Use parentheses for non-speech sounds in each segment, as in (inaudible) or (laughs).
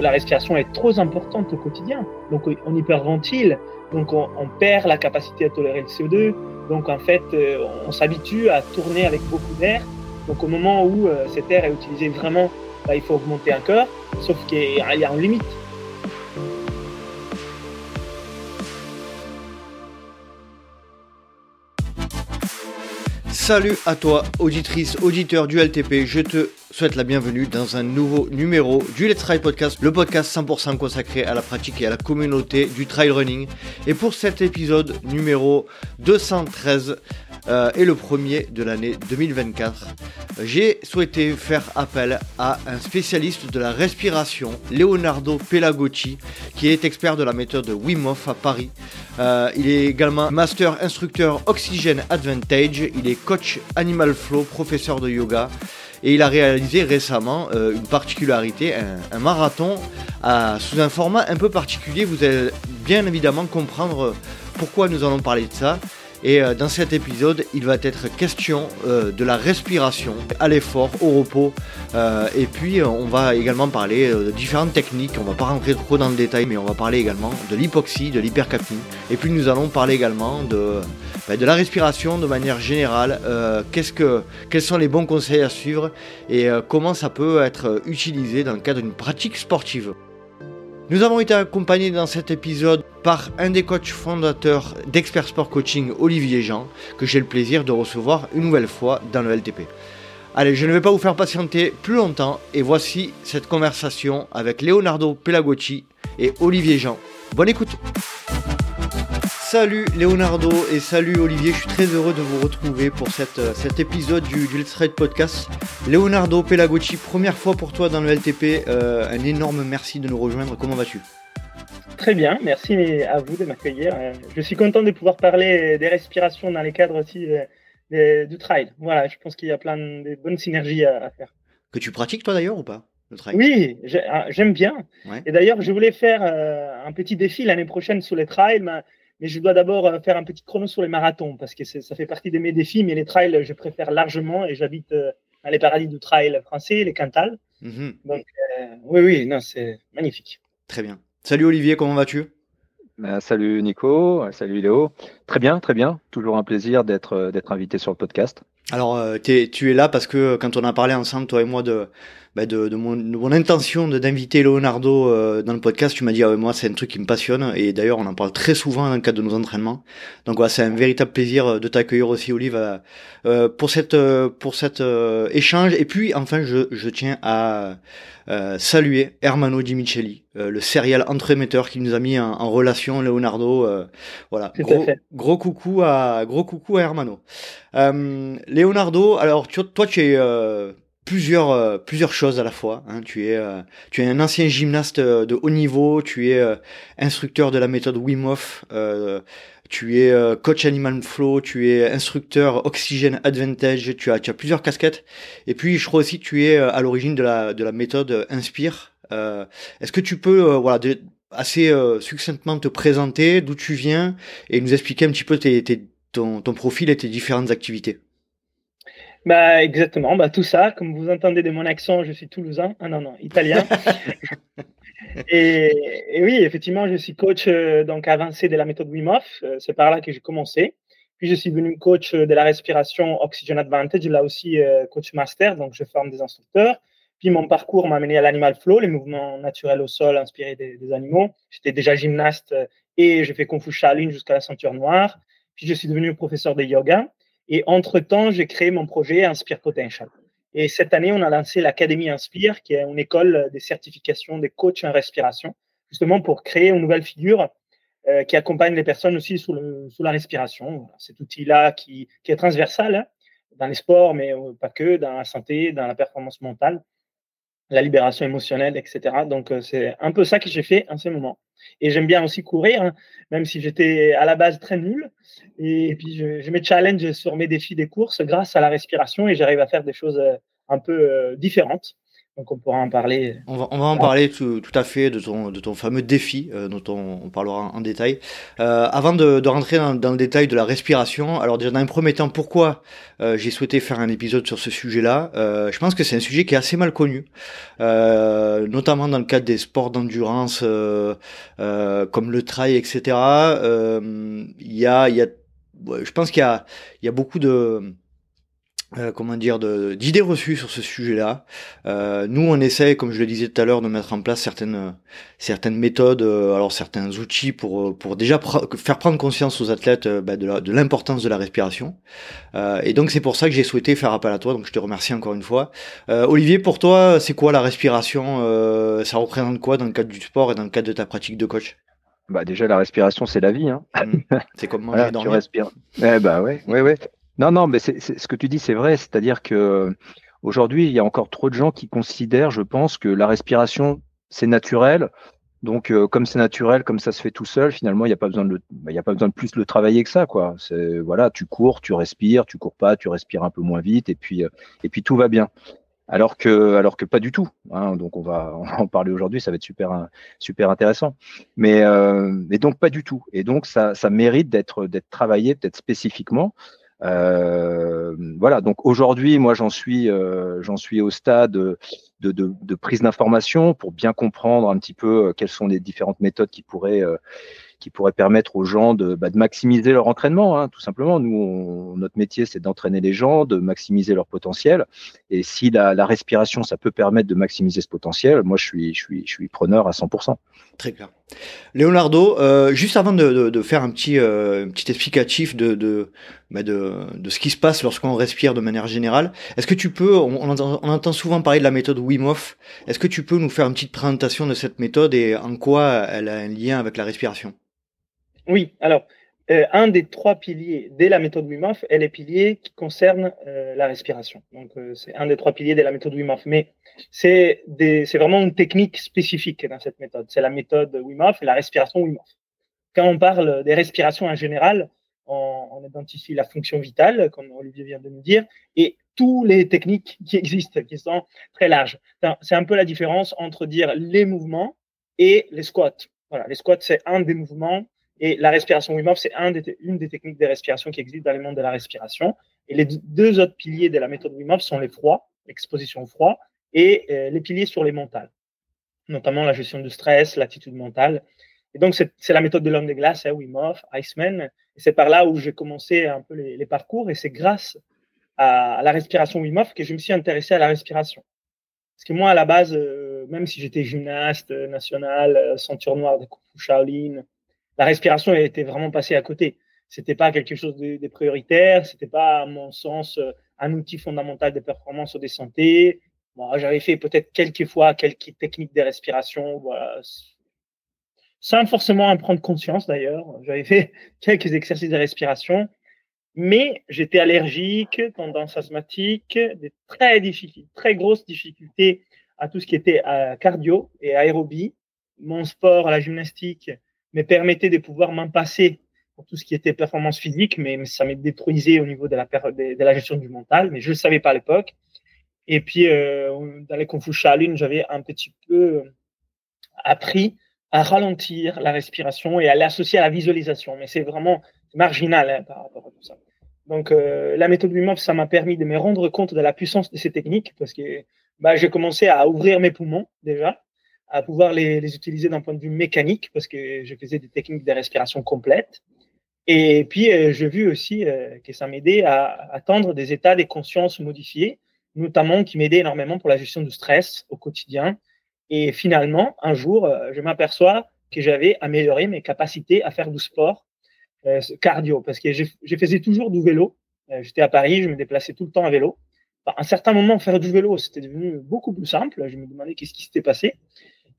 la respiration est trop importante au quotidien. Donc on hyperventile, donc on, perd la capacité à tolérer le CO2. Donc en fait, euh, on s'habitue à tourner avec beaucoup d'air. Donc au moment où euh, cet air est utilisé vraiment, bah, il faut augmenter encore, sauf qu'il y a une limite. Salut à toi, auditrice, auditeur du LTP. Je te souhaite la bienvenue dans un nouveau numéro du Let's Try Podcast, le podcast 100% consacré à la pratique et à la communauté du trail running. Et pour cet épisode numéro 213, euh, et le premier de l'année 2024. J'ai souhaité faire appel à un spécialiste de la respiration, Leonardo Pelagocci, qui est expert de la méthode Wim Hof à Paris. Euh, il est également master instructeur Oxygen Advantage, il est coach Animal Flow, professeur de yoga. Et il a réalisé récemment euh, une particularité, un, marathon sous un format un peu particulier. Vous allez bien évidemment comprendre pourquoi nous allons parler de ça. Et euh, dans cet épisode, il va être question euh, de la respiration à l'effort, au repos. Euh, et puis, on va également parler de différentes techniques. On va pas rentrer trop dans le détail, mais on va parler également de l'hypoxie, de l'hypercapnie. Et puis, nous allons parler également de, ben, de la respiration de manière générale. qu'est-ce que, quels sont les bons conseils à suivre et comment ça peut être utilisé dans le cadre d'une pratique sportive. Nous avons été accompagnés dans cet épisode par un des coachs fondateurs d'Expert Sport Coaching, Olivier Jean, que j'ai le plaisir de recevoir une nouvelle fois dans le LTP. Allez, je ne vais pas vous faire patienter plus longtemps et voici cette conversation avec Leonardo Pelagocci et Olivier Jean. Bonne écoute Salut Leonardo et salut Olivier, je suis très heureux de vous retrouver pour cette, euh, cet épisode du, Let's Ride Podcast. Leonardo Pelagocci, première fois pour toi dans le LTP, euh, un énorme merci de nous rejoindre, comment vas-tu? Très bien, merci à vous de m'accueillir. Euh, je suis content de pouvoir parler des respirations dans les cadres aussi du trail. Voilà, je pense qu'il y a plein de bonnes synergies à, faire. Que tu pratiques toi d'ailleurs ou pas le trail? Oui, ah, j'aime bien. Et d'ailleurs, je voulais faire un petit défi l'année prochaine sur les trails. Mais je dois d'abord euh, faire un petit chrono sur les marathons parce que ça fait partie de mes défis. Mais les trails, je préfère largement et j'habite euh, dans les paradis du trail français, les Cantal. Mhm. Donc, euh, oui, oui, non, c'est magnifique. Très bien. Salut Olivier, comment vas-tu? Bah, Salut Nico, salut Léo. Très bien, très bien. Toujours un plaisir d'être d'être invité sur le podcast. Alors, tu es là parce que quand on a parlé ensemble, toi et moi, de bah, de, de, mon, de, mon, intention d'inviter Leonardo euh, dans le podcast, tu m'as dit ah moi c'est un truc qui me passionne et d'ailleurs on en parle très souvent dans le cadre de nos entraînements. Donc voilà, c'est un véritable plaisir euh, de t'accueillir aussi Olive euh, pour cette pour cet échange et puis enfin je, je tiens à saluer Hermano Di Micheli, le serial entremetteur qui nous a mis en, en relation Leonardo. voilà, gros, gros, coucou à gros coucou à Hermano. Leonardo, alors tu, toi tu es plusieurs euh, plusieurs choses à la fois. Hein. Tu es euh, tu es un ancien gymnaste euh, de haut niveau, tu es instructeur de la méthode Wim Hof, tu es coach Animal Flow, tu es instructeur Oxygen Advantage, tu as tu as plusieurs casquettes. Et puis je crois aussi que tu es à l'origine de la de la méthode Inspire. Est-ce que tu peux voilà assez succinctement te présenter d'où tu viens et nous expliquer un petit peu tes, tes, ton, ton profil et tes différentes activités? Bah, exactement, bah, tout ça. Comme vous entendez de mon accent, je suis toulousain. Ah non, non, italien. (laughs) et, oui, effectivement, je suis coach euh, donc avancé de la méthode Wim Hof. Euh, c'est par là que j'ai commencé. Puis je suis devenu coach euh, de la respiration Oxygen Advantage, là aussi coach master, donc je forme des instructeurs. Puis mon parcours m'a amené à l'animal flow, les mouvements naturels au sol inspirés des, des animaux. J'étais déjà gymnaste et j'ai fait Kung Fu Shaolin jusqu'à la ceinture noire. Puis je suis devenu professeur de yoga. Et entre-temps, j'ai créé mon projet Inspire Potential. Et cette année, on a lancé l'Académie Inspire, qui est une école de certification des coachs en respiration, justement pour créer une nouvelle figure euh, qui accompagne les personnes aussi sous, le, sous la respiration. Cet outil-là qui, qui, est transversal hein, dans les sports, mais euh, pas que, dans la santé, dans la performance mentale la libération émotionnelle, etc. Donc, euh, c'est un peu ça que j'ai fait en ce moment. Et j'aime bien aussi courir, hein, même si j'étais à la base très nul. Et, puis, je, me challenge sur mes défis des courses grâce à la respiration et j'arrive à faire des choses euh, un peu euh, différentes. Donc on pourra en parler. On va, on va en parler tout, tout, à fait de ton, de ton fameux défi euh, dont on, on, parlera en, détail. Euh, avant de, de rentrer dans, dans, le détail de la respiration, alors déjà dans un premier temps, pourquoi euh, j'ai souhaité faire un épisode sur ce sujet-là euh, Je pense que c'est un sujet qui est assez mal connu, euh, notamment dans le cadre des sports d'endurance comme le trail, etc. Il y a, il y a, je pense qu'il y a, il y a beaucoup de euh, comment dire, d'idées reçues sur ce sujet-là. Euh, nous, on essaie, comme je le disais tout à l'heure, de mettre en place certaines, certaines méthodes, euh, alors certains outils pour, pour déjà faire prendre conscience aux athlètes bah, de l'importance de, la respiration. et donc, c'est pour ça que j'ai souhaité faire appel à toi. Donc, je te remercie encore une fois. Olivier, pour toi, c'est quoi la respiration Ça représente quoi dans le cadre du sport et dans le cadre de ta pratique de coach? Bah déjà la respiration c'est la vie hein. Mmh. C'est comme manger voilà, Tu respires. Eh bah ouais, ouais, ouais. Non, non, mais c'est, ce que tu dis, c'est vrai. C'est-à-dire que aujourd'hui, il y a encore trop de gens qui considèrent, je pense, que la respiration, c'est naturel. Donc, euh, comme c'est naturel, comme ça se fait tout seul, finalement, il n'y a pas besoin de, bah, il y a pas besoin de plus le travailler que ça, quoi. C'est voilà, tu cours, tu respires, tu cours pas, tu respires un peu moins vite, et puis, euh, et puis tout va bien. Alors que, alors que pas du tout. Hein, donc on va, (laughs) en parler aujourd'hui, ça va être super, super intéressant. Mais, euh, mais donc pas du tout. Et donc ça, ça mérite d'être, d'être travaillé peut-être spécifiquement. Euh, voilà, donc aujourd'hui, moi, j'en suis, euh, j'en suis au stade de, de, de prise d'information pour bien comprendre un petit peu euh, quelles sont les différentes méthodes qui pourraient, qui pourraient permettre aux gens de, bah, de maximiser leur entraînement, hein, tout simplement. Nous, notre métier, c'est d'entraîner les gens, de maximiser leur potentiel. Et si la, la, respiration, ça peut permettre de maximiser ce potentiel, moi, je suis, je suis, je suis preneur à 100%. Très clair. Leonardo, euh, juste avant de, faire un petit, euh, petit explicatif de, bah de, de, ce qui se passe lorsqu'on respire de manière générale, est-ce que tu peux, on, on, entend, on, entend, souvent parler de la méthode Wim Hof, est-ce que tu peux nous faire une petite présentation de cette méthode et en quoi elle a un lien avec la respiration? Oui, alors, euh, un des trois piliers de la méthode Wim Hof est les piliers qui concernent euh, la respiration. Donc, euh, c'est un des trois piliers de la méthode Wim Hof. Mais c'est vraiment une technique spécifique dans cette méthode. C'est la méthode Wim Hof et la respiration Wim Hof. Quand on parle des respirations en général, on, on identifie la fonction vitale, comme Olivier vient de nous dire, et toutes les techniques qui existent, qui sont très larges. C'est un peu la différence entre dire les mouvements et les squats. Voilà, les squats, c'est un des mouvements et la respiration Wim c'est un des, une des techniques de respiration qui existent dans le monde de la respiration. Et les deux autres piliers de la méthode Wim sont les froids, l'exposition au froid, et euh, les piliers sur les mentales, notamment la gestion du stress, l'attitude mentale. Et donc, c'est la méthode de l'homme de glace, hein, Wim Hof, Iceman. Et c'est par là où j'ai commencé un peu les, parcours. Et c'est grâce à, la respiration Wim que je me suis intéressé à la respiration. Parce que moi, à la base, euh, même si j'étais gymnaste national, euh, ceinture noire de Kung Fu Shaolin, la respiration était vraiment passée à côté. C'était pas quelque chose de, de prioritaire, c'était pas, à mon sens, euh, un outil fondamental de performance ou de santé. Bon, j'avais fait peut-être quelques fois quelques techniques de respiration, voilà, sans forcément en prendre conscience d'ailleurs. J'avais fait (laughs) quelques exercices de respiration, mais j'étais allergique, tendance asthmatique, des très très grosses difficultés à tout ce qui était euh, cardio et aérobie. Mon sport, la gymnastique, me permettait de pouvoir m'en passer pour tout ce qui était performance physique, mais, ça m'est détruisé au niveau de la, de, de, la gestion du mental, mais je ne le savais pas à l'époque. Et puis, euh, dans les Kung Fu Shaolin, j'avais un petit peu euh, appris à ralentir la respiration et à l'associer à la visualisation, mais c'est vraiment marginal hein, par rapport à tout ça. Donc, euh, la méthode Wim Hof, ça m'a permis de me rendre compte de la puissance de ces techniques parce que bah, j'ai commencé à ouvrir mes poumons déjà, à pouvoir les, utiliser d'un point de vue mécanique parce que je faisais des techniques de respiration complètes. Et puis, euh, j'ai vu aussi euh, que ça m'aidait à atteindre des états de conscience modifiés, notamment qui m'aidaient énormément pour la gestion du stress au quotidien. Et finalement, un jour, euh, je m'aperçois que j'avais amélioré mes capacités à faire du sport euh, cardio parce que je, faisais toujours du vélo. J'étais à Paris, je me déplaçais tout le temps à vélo. À un certain moment, faire du vélo, c'était devenu beaucoup plus simple. Je me demandais qu'est-ce qui s'était passé.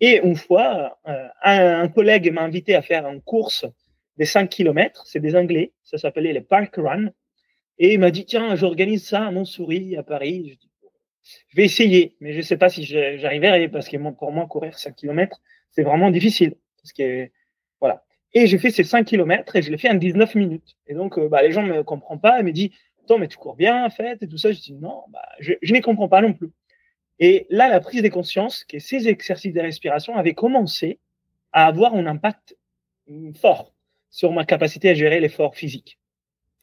Et une fois, euh, un, collègue m'a invité à faire une course des 5 km. C'est des Anglais. Ça s'appelait les Park Run. Et il m'a dit, tiens, j'organise ça à Montsouris, à Paris. Je, vais essayer, mais je ne sais pas si j'arriverai parce que pour moi, courir 5 km, c'est vraiment difficile. Parce que, voilà. Et j'ai fait ces 5 km et je l'ai fait en 19 minutes. Et donc, euh, bah, les gens ne me comprennent pas. Ils me disent, attends, mais tu cours bien, en fait, et tout ça. Je dis, non, bah, je, je ne comprends pas non plus. Et là, la prise de conscience que ces exercices de respiration avaient commencé à avoir un impact fort sur ma capacité à gérer l'effort physique.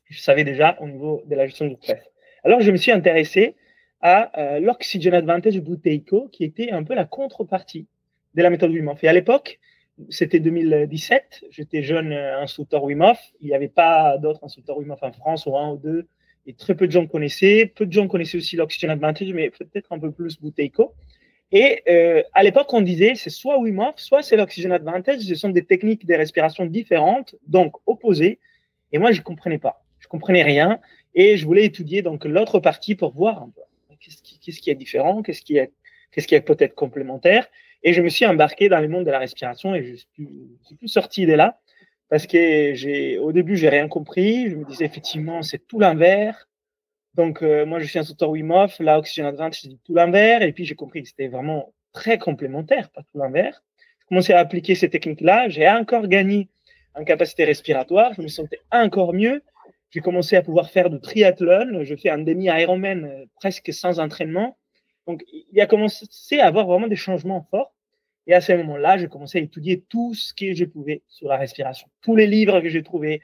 Je savais déjà au niveau de la gestion du stress. Alors, je me suis intéressé à euh, l'Oxygen Advantage Buteyko, qui était un peu la contrepartie de la méthode Wim Hof. Et à l'époque, c'était 2017, j'étais jeune euh, instructeur Wim Hof, il n'y avait pas d'autres instructeurs Wim Hof en France, ou un ou deux, et très peu de gens connaissaient. Peu de gens connaissaient aussi l'Oxygen Advantage, mais peut-être un peu plus Buteyko. Et euh, à l'époque, on disait c'est soit Wim Hof, soit c'est l'Oxygen Advantage. Ce sont des techniques de respiration différentes, donc opposées. Et moi, je ne comprenais pas. Je comprenais rien. Et je voulais étudier donc l'autre partie pour voir un peu qu'est-ce qui, qu'est-ce qui est différent, qu'est-ce qui est, qu'est-ce qui est peut-être complémentaire? Et je me suis embarqué dans le monde de la respiration et je suis, je suis plus sorti de là parce que j'ai, au début, j'ai rien compris. Je me disais effectivement, c'est tout l'inverse. Donc, euh, moi, je suis un instructeur Wim Hof. Là, Oxygen Advantage, c'est tout l'inverse. Et puis, j'ai compris que c'était vraiment très complémentaire, pas tout l'inverse. J'ai commencé à appliquer ces techniques-là. J'ai encore gagné en capacité respiratoire. Je me sentais encore mieux. J'ai commencé à pouvoir faire du triathlon. Je fais un demi-Ironman euh, presque sans entraînement. Donc, il a commencé à avoir vraiment des changements forts. Et à ce moment-là, j'ai commencé à étudier tout ce que je pouvais sur la respiration. Tous les livres que j'ai trouvés,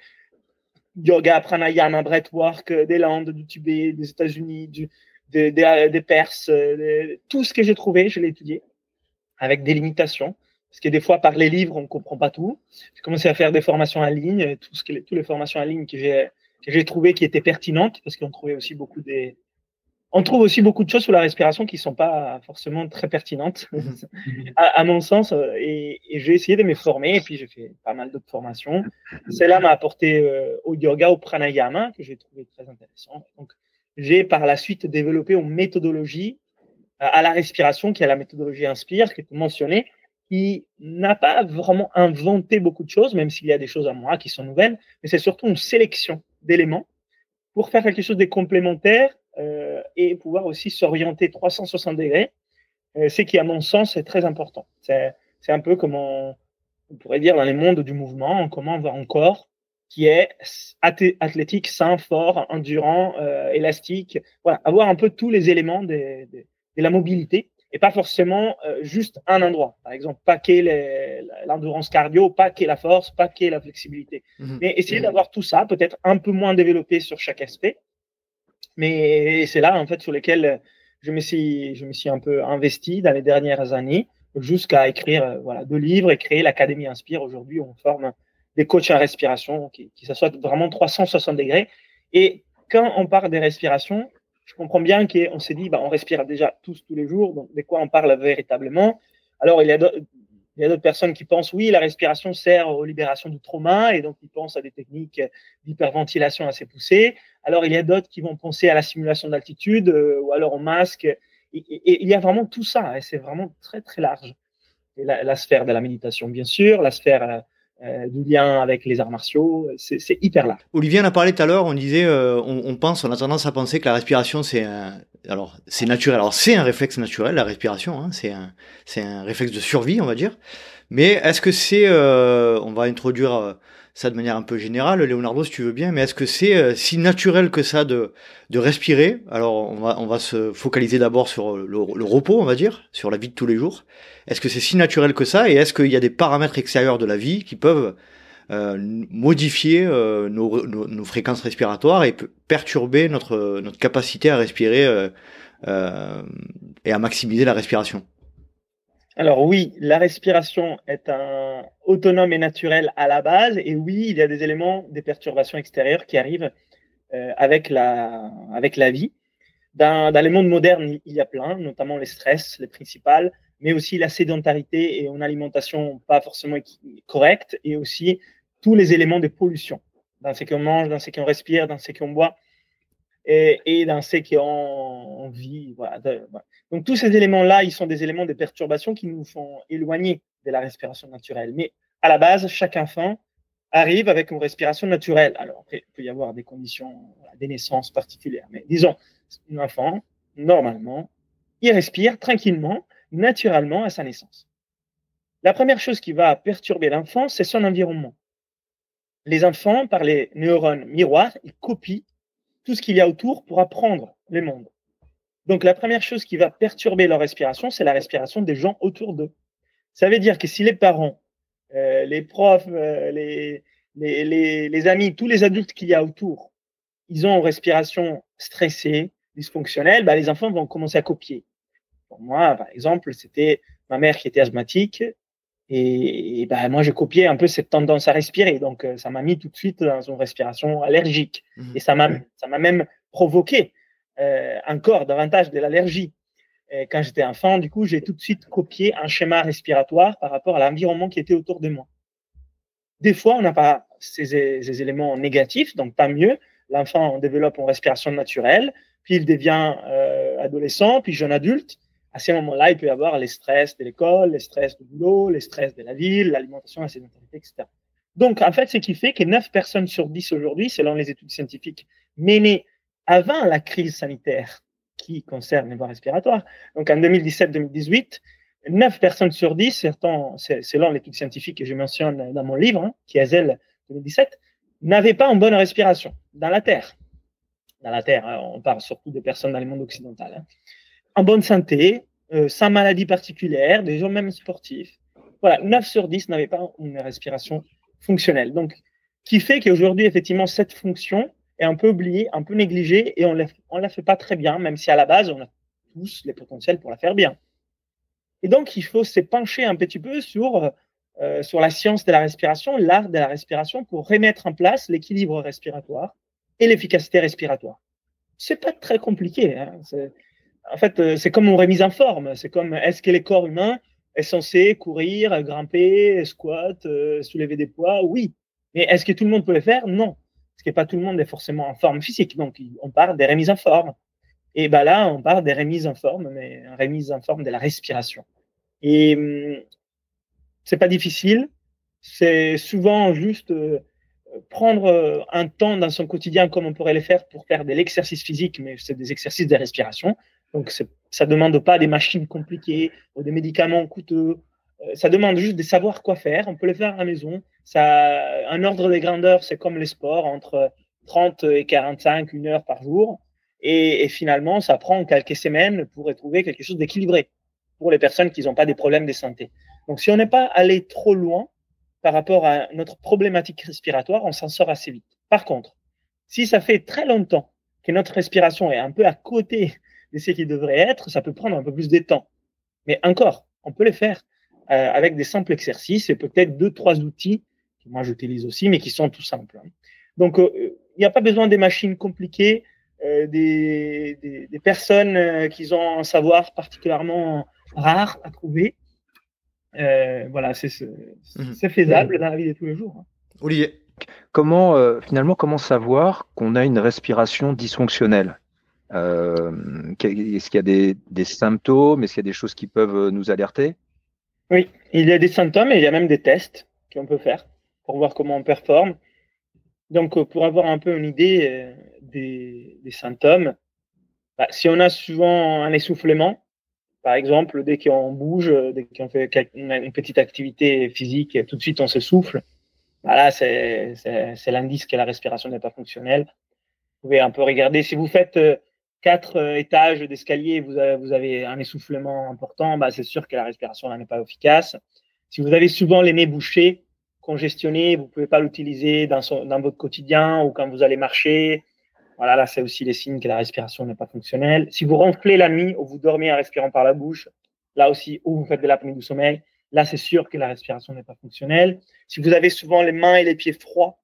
yoga, pranayama, breathwork, des Landes, du Tibet, des États-Unis, des, Perses, euh, tout ce que j'ai trouvé, je l'ai étudié avec des limitations. Parce que des fois, par les livres, on ne comprend pas tout. J'ai commencé à faire des formations en ligne, toutes les formations en ligne que j'ai, que j'ai trouvé qui étaient pertinentes, parce qu'on trouvait aussi beaucoup des, on trouve aussi beaucoup de choses sur la respiration qui sont pas forcément très pertinentes, (laughs) à, mon sens. Euh, et, j'ai essayé de me former, et puis j'ai fait pas mal d'autres formations. Celle-là m'a apporté euh, au yoga, au pranayama, que j'ai trouvé très intéressant. Donc, j'ai par la suite développé une méthodologie euh, à la respiration, qui est la méthodologie Inspire, que tu mentionnais, qui n'a pas vraiment inventé beaucoup de choses, même s'il y a des choses à moi qui sont nouvelles, mais c'est surtout une sélection d'éléments pour faire quelque chose de complémentaire et pouvoir aussi s'orienter 360 degrés, euh, c'est qui, à mon sens, est très important. C'est, un peu comme on, pourrait dire dans les mondes du mouvement, comment avoir un corps qui est athlétique, sain, fort, endurant, euh, élastique. Voilà, avoir un peu tous les éléments de, la mobilité et pas forcément euh, juste un endroit. Par exemple, pas qu'est l'endurance cardio, pas qu'est la force, pas qu'est la flexibilité. Mhm. Mais essayer d'avoir tout ça, peut-être un peu moins développé sur chaque aspect, mais c'est là, en fait, sur lesquels je me suis, je me suis un peu investi dans les dernières années, jusqu'à écrire euh, voilà, deux livres et créer l'Académie Inspire. Aujourd'hui, on forme des coachs en respiration qui, qui s'assoient vraiment 360 degrés. Et quand on parle des respirations, je comprends bien qu'on s'est dit, bah, on respire déjà tous, tous les jours, donc de quoi on parle véritablement. Alors, il y a il y a d'autres personnes qui pensent, oui, la respiration sert aux libérations du trauma, et donc ils pensent à des techniques d'hyperventilation assez poussées. Alors, il y a d'autres qui vont penser à la simulation d'altitude, euh, ou alors au masque. Et, il y a vraiment tout ça, et c'est vraiment très, très large. Et la, sphère de la méditation, bien sûr, la sphère euh, euh, du lien avec les arts martiaux, c'est hyper large. Olivier en a parlé tout à l'heure, on disait, on, on, pense, on a tendance à penser que la respiration, c'est alors c'est naturel. Alors c'est un réflexe naturel, la respiration. Hein, c'est un, c'est un réflexe de survie, on va dire. Mais est-ce que c'est, euh, on va introduire euh, ça de manière un peu générale, Leonardo, si tu veux bien. Mais est-ce que c'est euh, si naturel que ça de de respirer? Alors on va on va se focaliser d'abord sur le, le, repos, on va dire, sur la vie de tous les jours. Est-ce que c'est si naturel que ça? Et est-ce qu'il y a des paramètres extérieurs de la vie qui peuvent euh, modifier euh, nos, nos, fréquences respiratoires et perturber notre, notre capacité à respirer euh, et à maximiser la respiration? Alors oui, la respiration est un autonome et naturel à la base, et oui, il y a des éléments, des perturbations extérieures qui arrivent avec la avec la vie. Dans, dans les mondes modernes, il y a plein, notamment les stress, les principales, mais aussi la sédentarité et une alimentation pas forcément correcte, et aussi tous les éléments de pollution dans ce qu'on mange, dans ce qu'on respire, dans ce qu'on boit et, et, dans ce qu'on vit. Voilà. Donc tous ces éléments-là, ils sont des éléments de perturbation qui nous font éloigner de la respiration naturelle. Mais à la base, chaque enfant arrive avec une respiration naturelle. Alors il peut y avoir des conditions, des naissances particulières. Mais disons, un enfant, normalement, il respire tranquillement, naturellement à sa naissance. La première chose qui va perturber l'enfant, c'est son environnement les enfants, par les neurones miroirs, ils copient tout ce qu'il y a autour pour apprendre le monde. Donc la première chose qui va perturber leur respiration, c'est la respiration des gens autour d'eux. Ça veut dire que si les parents, euh, les profs, euh, les, les, les, amis, tous les adultes qu'il y a autour, ils ont une respiration stressée, dysfonctionnelle, bah, les enfants vont commencer à copier. Pour moi, par exemple, c'était ma mère qui était asthmatique. Et, bah, moi, j'ai copié un peu cette tendance à respirer. Donc, euh, ça m'a mis tout de suite dans une respiration allergique. Mmh. Et ça m'a, ça m'a même provoqué euh, encore davantage de l'allergie. Quand j'étais enfant, du coup, j'ai tout de suite copié un schéma respiratoire par rapport à l'environnement qui était autour de moi. Des fois, on n'a pas ces, ces, éléments négatifs, donc pas mieux. L'enfant développe une respiration naturelle, puis il devient euh, adolescent, puis jeune adulte à ces moments-là, il peut y avoir les stress de l'école, les stress du boulot, les stress de la ville, l'alimentation, la sédentarité, etc. Donc, en fait, ce qui fait que 9 personnes sur 10 aujourd'hui, selon les études scientifiques menées avant la crise sanitaire qui concerne les voies respiratoires, donc en 2017-2018, 9 personnes sur 10, selon l'étude scientifique que je mentionne dans mon livre, hein, qui est ZEL 2017, n'avaient pas une bonne respiration dans la Terre. Dans la Terre, hein, on parle surtout des personnes dans le monde occidental. Hein en bonne santé, euh, sans maladie particulière, des gens même sportifs. Voilà, 9 sur 10 n'avaient pas une respiration fonctionnelle. Donc, qui fait qu'aujourd'hui, effectivement, cette fonction est un peu oubliée, un peu négligée et on ne la fait pas très bien, même si à la base, on a tous les potentiels pour la faire bien. Et donc, il faut se pencher un petit peu sur, euh, sur la science de la respiration, l'art de la respiration, pour remettre en place l'équilibre respiratoire et l'efficacité respiratoire. C'est pas très compliqué. Hein en fait, euh, c'est comme une remise en forme. C'est comme est-ce que les corps humains est censé courir, grimper, squat, euh, soulever des poids? Oui. Mais est-ce que tout le monde peut le faire? Non. Parce que pas tout le monde est forcément en forme physique. Donc, on parle des remises en forme. Et ben là, on parle des remises en forme, mais une remise en forme de la respiration. Et hum, c'est pas difficile. C'est souvent juste euh, prendre un temps dans son quotidien comme on pourrait le faire pour faire de l'exercice physique, mais c'est des exercices de respiration. Donc, ça demande pas des machines compliquées ou des médicaments coûteux. Euh, ça demande juste de savoir quoi faire. On peut le faire à la maison. Ça, un ordre de grandeur, c'est comme les sports, entre 30 et 45, une heure par jour. Et, et finalement, ça prend quelques semaines pour retrouver quelque chose d'équilibré pour les personnes qui n'ont pas des problèmes de santé. Donc, si on n'est pas allé trop loin par rapport à notre problématique respiratoire, on s'en sort assez vite. Par contre, si ça fait très longtemps que notre respiration est un peu à côté de ce qui devrait être, ça peut prendre un peu plus de temps. Mais encore, on peut le faire euh, avec des simples exercices et peut-être deux, trois outils que moi j'utilise aussi, mais qui sont tout simples. Hein. Donc, euh, il n'y a pas besoin des machines compliquées, euh, des, des, des, personnes euh, qui ont un savoir particulièrement rare à trouver. Euh, voilà, c'est mhm. faisable dans la vie de tous les jours. Hein. Olivier. Comment, finalement, comment savoir qu'on a une respiration dysfonctionnelle? Euh, Est-ce qu'il y a des, symptômes? Est-ce qu'il y a des choses qui peuvent nous alerter? Oui, il y a des symptômes et il y a même des tests qu'on peut faire pour voir comment on performe. Donc, euh, pour avoir un peu une idée euh, des, symptômes, bah, si on a souvent un essoufflement, par exemple, dès qu'on bouge, dès qu'on fait une petite activité physique, tout de suite on se souffle, voilà, c'est l'indice que la respiration n'est pas fonctionnelle. Vous pouvez un peu regarder si vous faites euh, quatre euh, étages d'escalier, vous avez, un essoufflement important, bah, c'est sûr que la respiration n'est pas efficace. Si vous avez souvent les nez bouchés, congestionné, vous pouvez pas l'utiliser dans, votre quotidien ou quand vous allez marcher. Voilà, là, c'est aussi les signes que la respiration n'est pas fonctionnelle. Si vous ronflez la nuit ou vous dormez en respirant par la bouche, là aussi, ou vous faites de l'apnée du sommeil, là, c'est sûr que la respiration n'est pas fonctionnelle. Si vous avez souvent les mains et les pieds froids,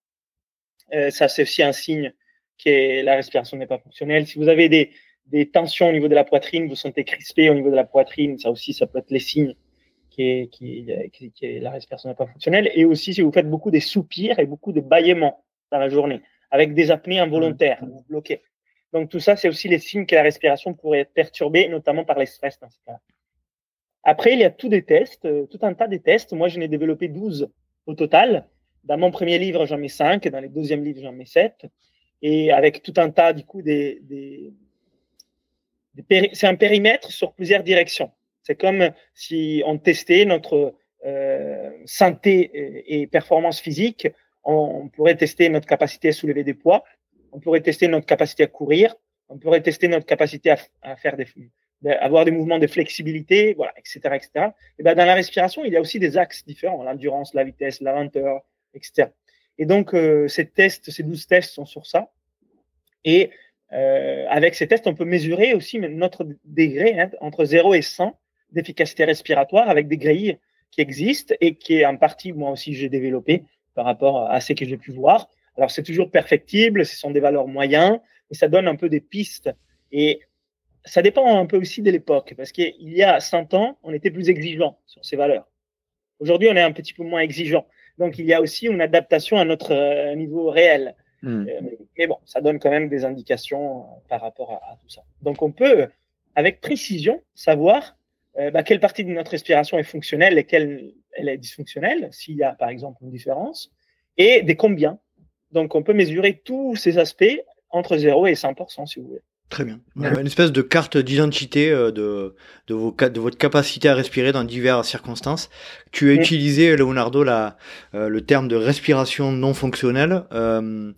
euh, ça, c'est aussi un signe que la respiration n'est pas fonctionnelle. Si vous avez des, des tensions au niveau de la poitrine, vous sentez crispé au niveau de la poitrine, ça aussi, ça peut être les signes que, que, la respiration n'est pas fonctionnelle. Et aussi, si vous faites beaucoup des soupirs et beaucoup de bâillements dans la journée, avec des apnées involontaires, vous bloquez. Donc, tout ça, c'est aussi les signes que la respiration pourrait être perturbée, notamment par les stress dans ce cas. Après, il y a tous des tests, euh, tout un tas de tests. Moi, j'en ai développé 12 au total. Dans mon premier livre, j'en mets 5. Dans les deuxièmes livres, j'en mets 7 et avec tout un tas, du coup, des, des, c'est un périmètre sur plusieurs directions. C'est comme si on testait notre euh, santé et, performance physique. On, pourrait tester notre capacité à soulever des poids, on pourrait tester notre capacité à courir, on pourrait tester notre capacité à, faire des, avoir des mouvements de flexibilité, voilà, etc., etc. Et ben dans la respiration, il y a aussi des axes différents, l'endurance, la vitesse, la lenteur, etc. Et donc, euh, ces tests, ces 12 tests sont sur ça. Et euh, avec ces tests, on peut mesurer aussi notre degré hein, entre 0 et 100 d'efficacité respiratoire avec des grilles qui existent et qui est en partie, moi aussi, j'ai développé par rapport à ce que j'ai pu voir. Alors, c'est toujours perfectible, ce sont des valeurs moyennes, mais ça donne un peu des pistes. Et ça dépend un peu aussi de l'époque, parce qu'il y a 100 ans, on était plus exigeant sur ces valeurs. Aujourd'hui, on est un petit peu moins exigeant. Donc, il y a aussi une adaptation à notre euh, niveau réel. Hmm. Euh, mais bon, ça donne quand même des indications euh, par rapport à, tout ça. Donc, on peut, avec précision, savoir bah, quelle partie de notre respiration est fonctionnelle et quelle elle est dysfonctionnelle, s'il y a par exemple une différence, et des combien. Donc, on peut mesurer tous ces aspects entre 0 et 100%, si vous voulez. Très bien. Une espèce de carte d'identité euh, de, de, vos, de votre capacité à respirer dans diverses circonstances. Tu as utilisé, Leonardo, la, euh, le terme de respiration non fonctionnelle. Euh,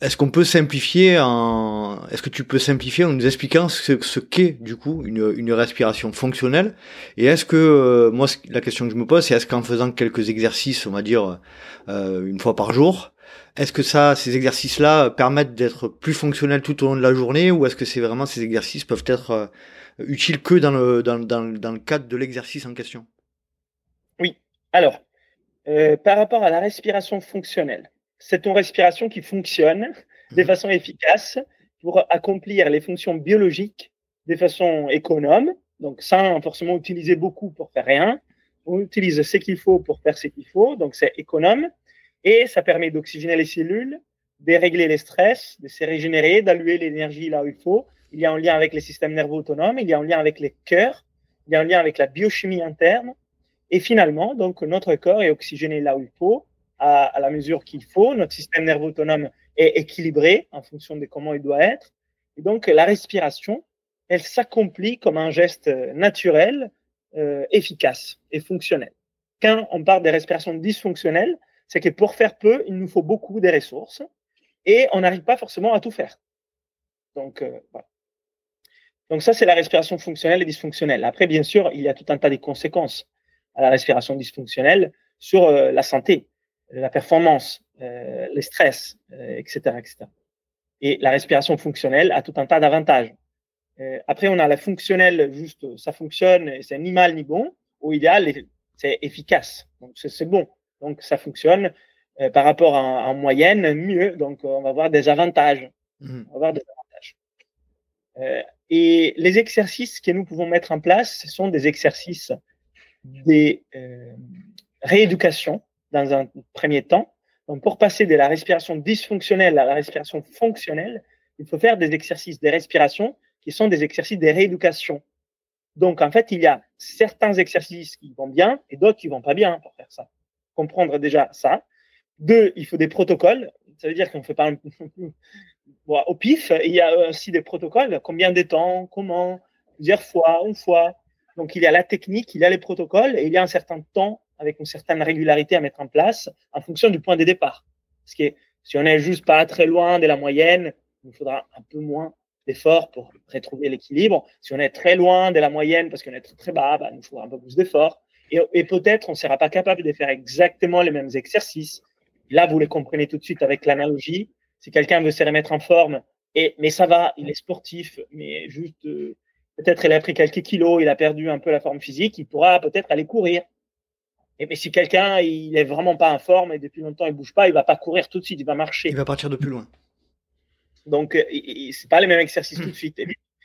est-ce qu'on peut simplifier en... Est-ce que tu peux simplifier en nous expliquant ce, ce qu'est du coup une, une respiration fonctionnelle? Et est-ce que moi la question que je me pose c'est est-ce qu'en faisant quelques exercices, on va dire une fois par jour, est-ce que ça, ces exercices-là permettent d'être plus fonctionnels tout au long de la journée ou est-ce que c'est vraiment ces exercices peuvent être euh, utiles que dans le, dans, dans, le cadre de l'exercice en question? Oui. Alors, euh, par rapport à la respiration fonctionnelle, c'est une respiration qui fonctionne de mhm. façon efficace pour accomplir les fonctions biologiques de façon économe, donc sans forcément utiliser beaucoup pour faire rien. On utilise ce qu'il faut pour faire ce qu'il faut, donc c'est économe et ça permet d'oxygéner les cellules, de régler les stress, de se régénérer, d'allouer l'énergie là où il faut. Il y a un lien avec les systèmes nerveux autonomes, il y a un lien avec les cœurs, il y a un lien avec la biochimie interne. Et finalement, donc, notre corps est oxygéné là où il faut, à, la mesure qu'il faut. Notre système nerveux autonome est équilibré en fonction de comment il doit être. Et donc, la respiration, elle s'accomplit comme un geste naturel, euh, efficace et fonctionnel. Quand on parle des respirations dysfonctionnelles, c'est que pour faire peu, il nous faut beaucoup de ressources et on n'arrive pas forcément à tout faire. Donc, euh, voilà. Donc ça, c'est la respiration fonctionnelle et dysfonctionnelle. Après, bien sûr, il y a tout un tas de conséquences à la respiration dysfonctionnelle sur euh, la santé, la performance, euh, les stress, etc., etc. Et la respiration fonctionnelle a tout un tas d'avantages. après, on a la fonctionnelle, juste ça fonctionne, c'est ni mal ni bon. Au idéal, c'est efficace. Donc c'est bon. Donc, ça fonctionne euh, par rapport à, en moyenne mieux. Donc, on va avoir des avantages. Mmh. On va avoir des avantages. Euh, et les exercices que nous pouvons mettre en place, ce sont des exercices des euh, rééducation dans un premier temps. Donc, pour passer de la respiration dysfonctionnelle à la respiration fonctionnelle, il faut faire des exercices de respiration qui sont des exercices de rééducation. Donc, en fait, il y a certains exercices qui vont bien et d'autres qui vont pas bien pour faire ça comprendre déjà ça. Deux, il faut des protocoles. Ça veut dire qu'on ne fait pas (laughs) au pif. Il y a aussi des protocoles. Combien de temps Comment Plusieurs fois Une fois Donc, il y a la technique, il y a les protocoles et il y a un certain temps avec une certaine régularité à mettre en place en fonction du point de départ. Parce que si on n'est juste pas très loin de la moyenne, il nous faudra un peu moins d'efforts pour retrouver l'équilibre. Si on est très loin de la moyenne parce qu'on est très, très bas, bah, il nous faudra un peu plus d'efforts. Et, peut-être on ne sera pas capable de faire exactement les mêmes exercices. Là, vous les comprenez tout de suite avec l'analogie. Si quelqu'un veut se remettre en forme, et, mais ça va, il est sportif, mais juste euh, peut-être il a pris quelques kilos, il a perdu un peu la forme physique, il pourra peut-être aller courir. Et mais si quelqu'un il est vraiment pas en forme et depuis longtemps il bouge pas, il va pas courir tout de suite, il va marcher. Il va partir de plus loin. Donc euh, c'est pas les mêmes exercices tout de suite.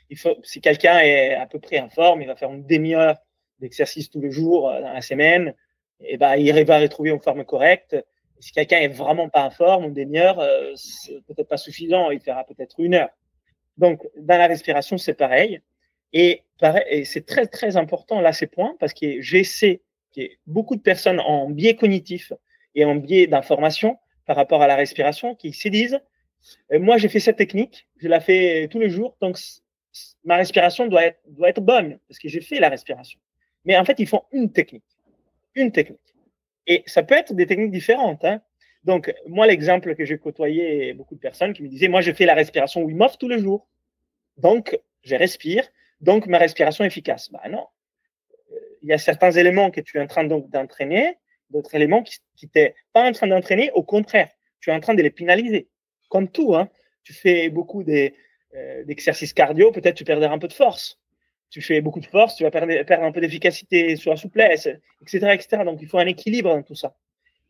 il faut, si quelqu'un est à peu près en forme, il va faire une demi-heure d'exercice tous les jours euh, dans la semaine, et ben, il va retrouver une forme correcte. si quelqu'un est vraiment pas en forme, une demi-heure, euh, c'est peut-être pas suffisant, il fera peut-être une heure. Donc, dans la respiration, c'est pareil. Et, et c'est très, très important là, ces points, parce que j'essaie ait beaucoup de personnes en biais cognitif et en biais d'information par rapport à la respiration qui se disent, euh, moi, j'ai fait cette technique, je la fais tous les jours, donc ma respiration doit être, doit être bonne, parce que j'ai fait la respiration. Mais en fait, ils font une technique. Une technique. Et ça peut être des techniques différentes. Hein. Donc, moi, l'exemple que j'ai côtoyé beaucoup de personnes qui me disaient, moi, je fais la respiration Wim Hof tous les jours. Donc, je respire. Donc, ma respiration est efficace. Bah non. Il y a certains éléments que tu es en train d'entraîner, d'autres éléments qui, qui t'es pas en train d'entraîner. Au contraire, tu es en train de les pénaliser. Comme tout, hein. Tu fais beaucoup euh, d'exercices cardio, peut-être tu perdras un peu de force. Tu fais beaucoup de force, tu vas perdre, un peu d'efficacité sur la souplesse, etc., etc. Donc, il faut un équilibre dans tout ça.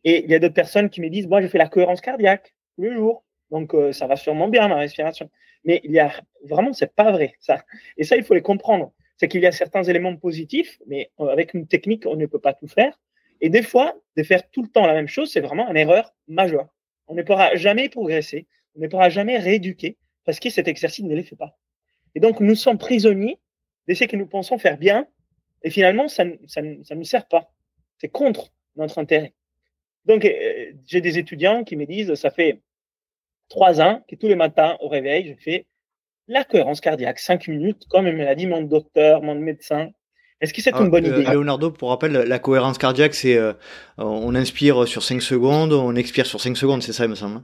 Et il y a d'autres personnes qui me disent, moi, je fais la cohérence cardiaque tous les jours. Donc, euh, ça va sûrement bien, ma respiration. Mais il y a vraiment, c'est pas vrai, ça. Et ça, il faut les comprendre. C'est qu'il y a certains éléments positifs, mais euh, avec une technique, on ne peut pas tout faire. Et des fois, de faire tout le temps la même chose, c'est vraiment une erreur majeure. On ne pourra jamais progresser, on ne pourra jamais rééduquer parce que cet exercice ne les fait pas. Et donc, nous sommes prisonniers d'essayer que nous pensons faire bien, et finalement, ça ne ça, ça nous sert pas. C'est contre notre intérêt. Donc, euh, j'ai des étudiants qui me disent, ça fait trois ans que tous les matins au réveil, je fais la cohérence cardiaque, cinq minutes, comme me l'a dit mon docteur, mon médecin. Est-ce que c'est une bonne euh, idée? Leonardo, pour rappel, la cohérence cardiaque, c'est euh, on inspire sur 5 secondes, on expire sur 5 secondes, c'est ça, il me semble.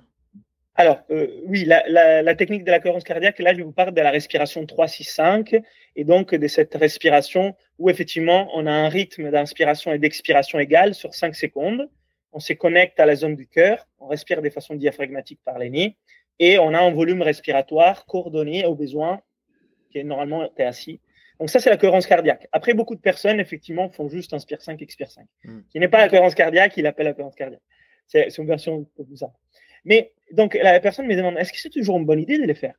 Alors, oui, la, la, la, technique de la cohérence cardiaque, là, je vous parle de la respiration 3-6-5, et donc de cette respiration où effectivement, on a un rythme d'inspiration et d'expiration égal sur 5 secondes on se connecte à la zone du cœur, on respire de façon diaphragmatique par les nez, et on a un volume respiratoire coordonné au besoin, qui est normalement es assis. Donc ça, c'est la cohérence cardiaque. Après, beaucoup de personnes, effectivement, font juste inspire 5, expire 5. Hmm. Qui n'est pas la cohérence cardiaque, il appelle la cohérence cardiaque. C'est une version plus simple. Mais donc, la personne me demande, est-ce que c'est toujours une bonne idée de les faire?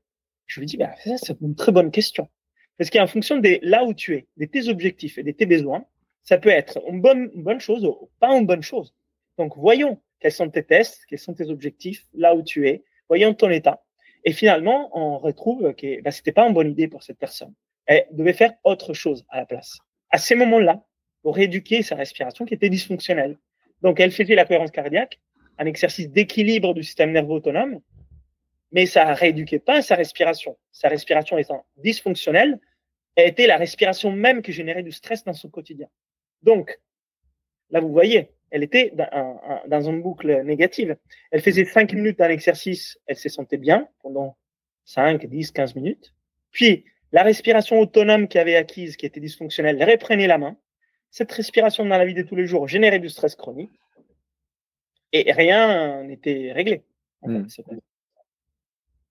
Je lui dis, bah, ça, c'est une très bonne question. Parce qu'en fonction de là où tu es, de tes objectifs et de tes besoins, ça peut être une bonne, une bonne chose ou pas une bonne chose. Donc, voyons quels sont tes tests, quels sont tes objectifs, là où tu es, voyons ton état. Et finalement, on retrouve que bah, c'était pas une bonne idée pour cette personne. Elle devait faire autre chose à la place. À ces moments-là, pour rééduquer sa respiration qui était dysfonctionnelle. Donc, elle faisait la cohérence cardiaque, un exercice d'équilibre du système nerveux autonome, mais ça rééduquait pas sa respiration. Sa respiration étant dysfonctionnelle, elle était la respiration même qui générait du stress dans son quotidien. Donc, là, vous voyez, elle était dans, une boucle négative. Elle faisait 5 minutes d'un exercice, elle se sentait bien pendant 5, 10, 15 minutes. Puis, la respiration autonome qu'elle avait acquise, qui était dysfonctionnelle, elle reprenait la main. Cette respiration dans la vie de tous les jours générait du stress chronique. Et rien n'était réglé. Hmm.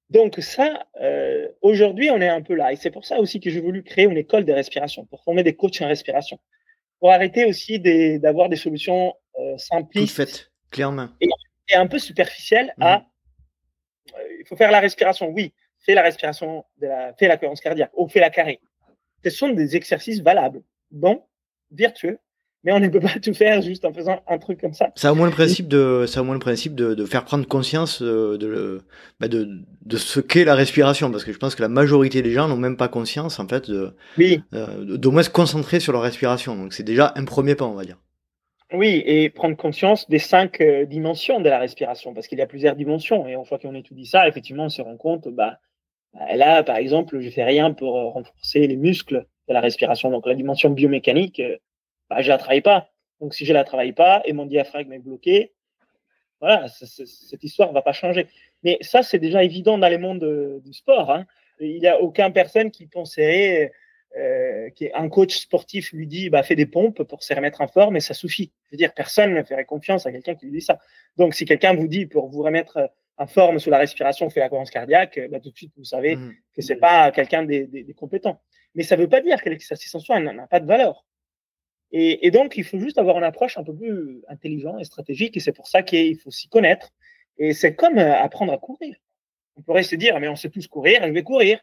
Donc ça, euh, aujourd'hui, on est un peu là. Et c'est pour ça aussi que j'ai voulu créer une école de respiration, pour former des coachs en respiration. Pour arrêter aussi d'avoir des solutions euh, simpliste. fait, clé en main. Et, un peu superficiel à. Mhm. Euh, il faut faire la respiration, oui. Fais la respiration, de la, fais la cohérence cardiaque, ou fais la carré. Ce sont des exercices valables, bons, vertueux, mais on ne peut pas tout faire juste en faisant un truc comme ça. Ça a au moins le principe de, ça au moins le principe de, de faire prendre conscience euh, de, bah de, de ce qu'est la respiration, parce que je pense que la majorité des gens n'ont même pas conscience en fait de, oui. euh, d'au moins se concentrer sur leur respiration. Donc c'est déjà un premier pas, on va dire. Oui, et prendre conscience des cinq euh, dimensions de la respiration, parce qu'il y a plusieurs dimensions. Et une fois qu'on étudie ça, effectivement, on se rend compte, bah, bah, là, par exemple, je fais rien pour euh, renforcer les muscles de la respiration. Donc, la dimension biomécanique, bah, je la travaille pas. Donc, si je la travaille pas et mon diaphragme est bloqué, voilà, cette histoire va pas changer. Mais ça, c'est déjà évident dans les mondes du sport. Hein. Il n'y a aucune personne qui penserait euh, qui est un coach sportif lui dit bah fais des pompes pour se remettre en forme et ça suffit. Je veux dire personne ne ferait confiance à quelqu'un qui lui dit ça. Donc si quelqu'un vous dit pour vous remettre euh, en forme sous la respiration, fait la cohérence cardiaque, bah, tout de suite vous savez mmh. que c'est pas quelqu'un des, des, des, compétents. Mais ça veut pas dire que l'exercice en soi n'a pas de valeur. Et, et, donc il faut juste avoir une approche un peu plus intelligente et stratégique et c'est pour ça qu'il faut s'y connaître. Et c'est comme euh, apprendre à courir. On pourrait se dire mais on sait tous courir, je vais courir.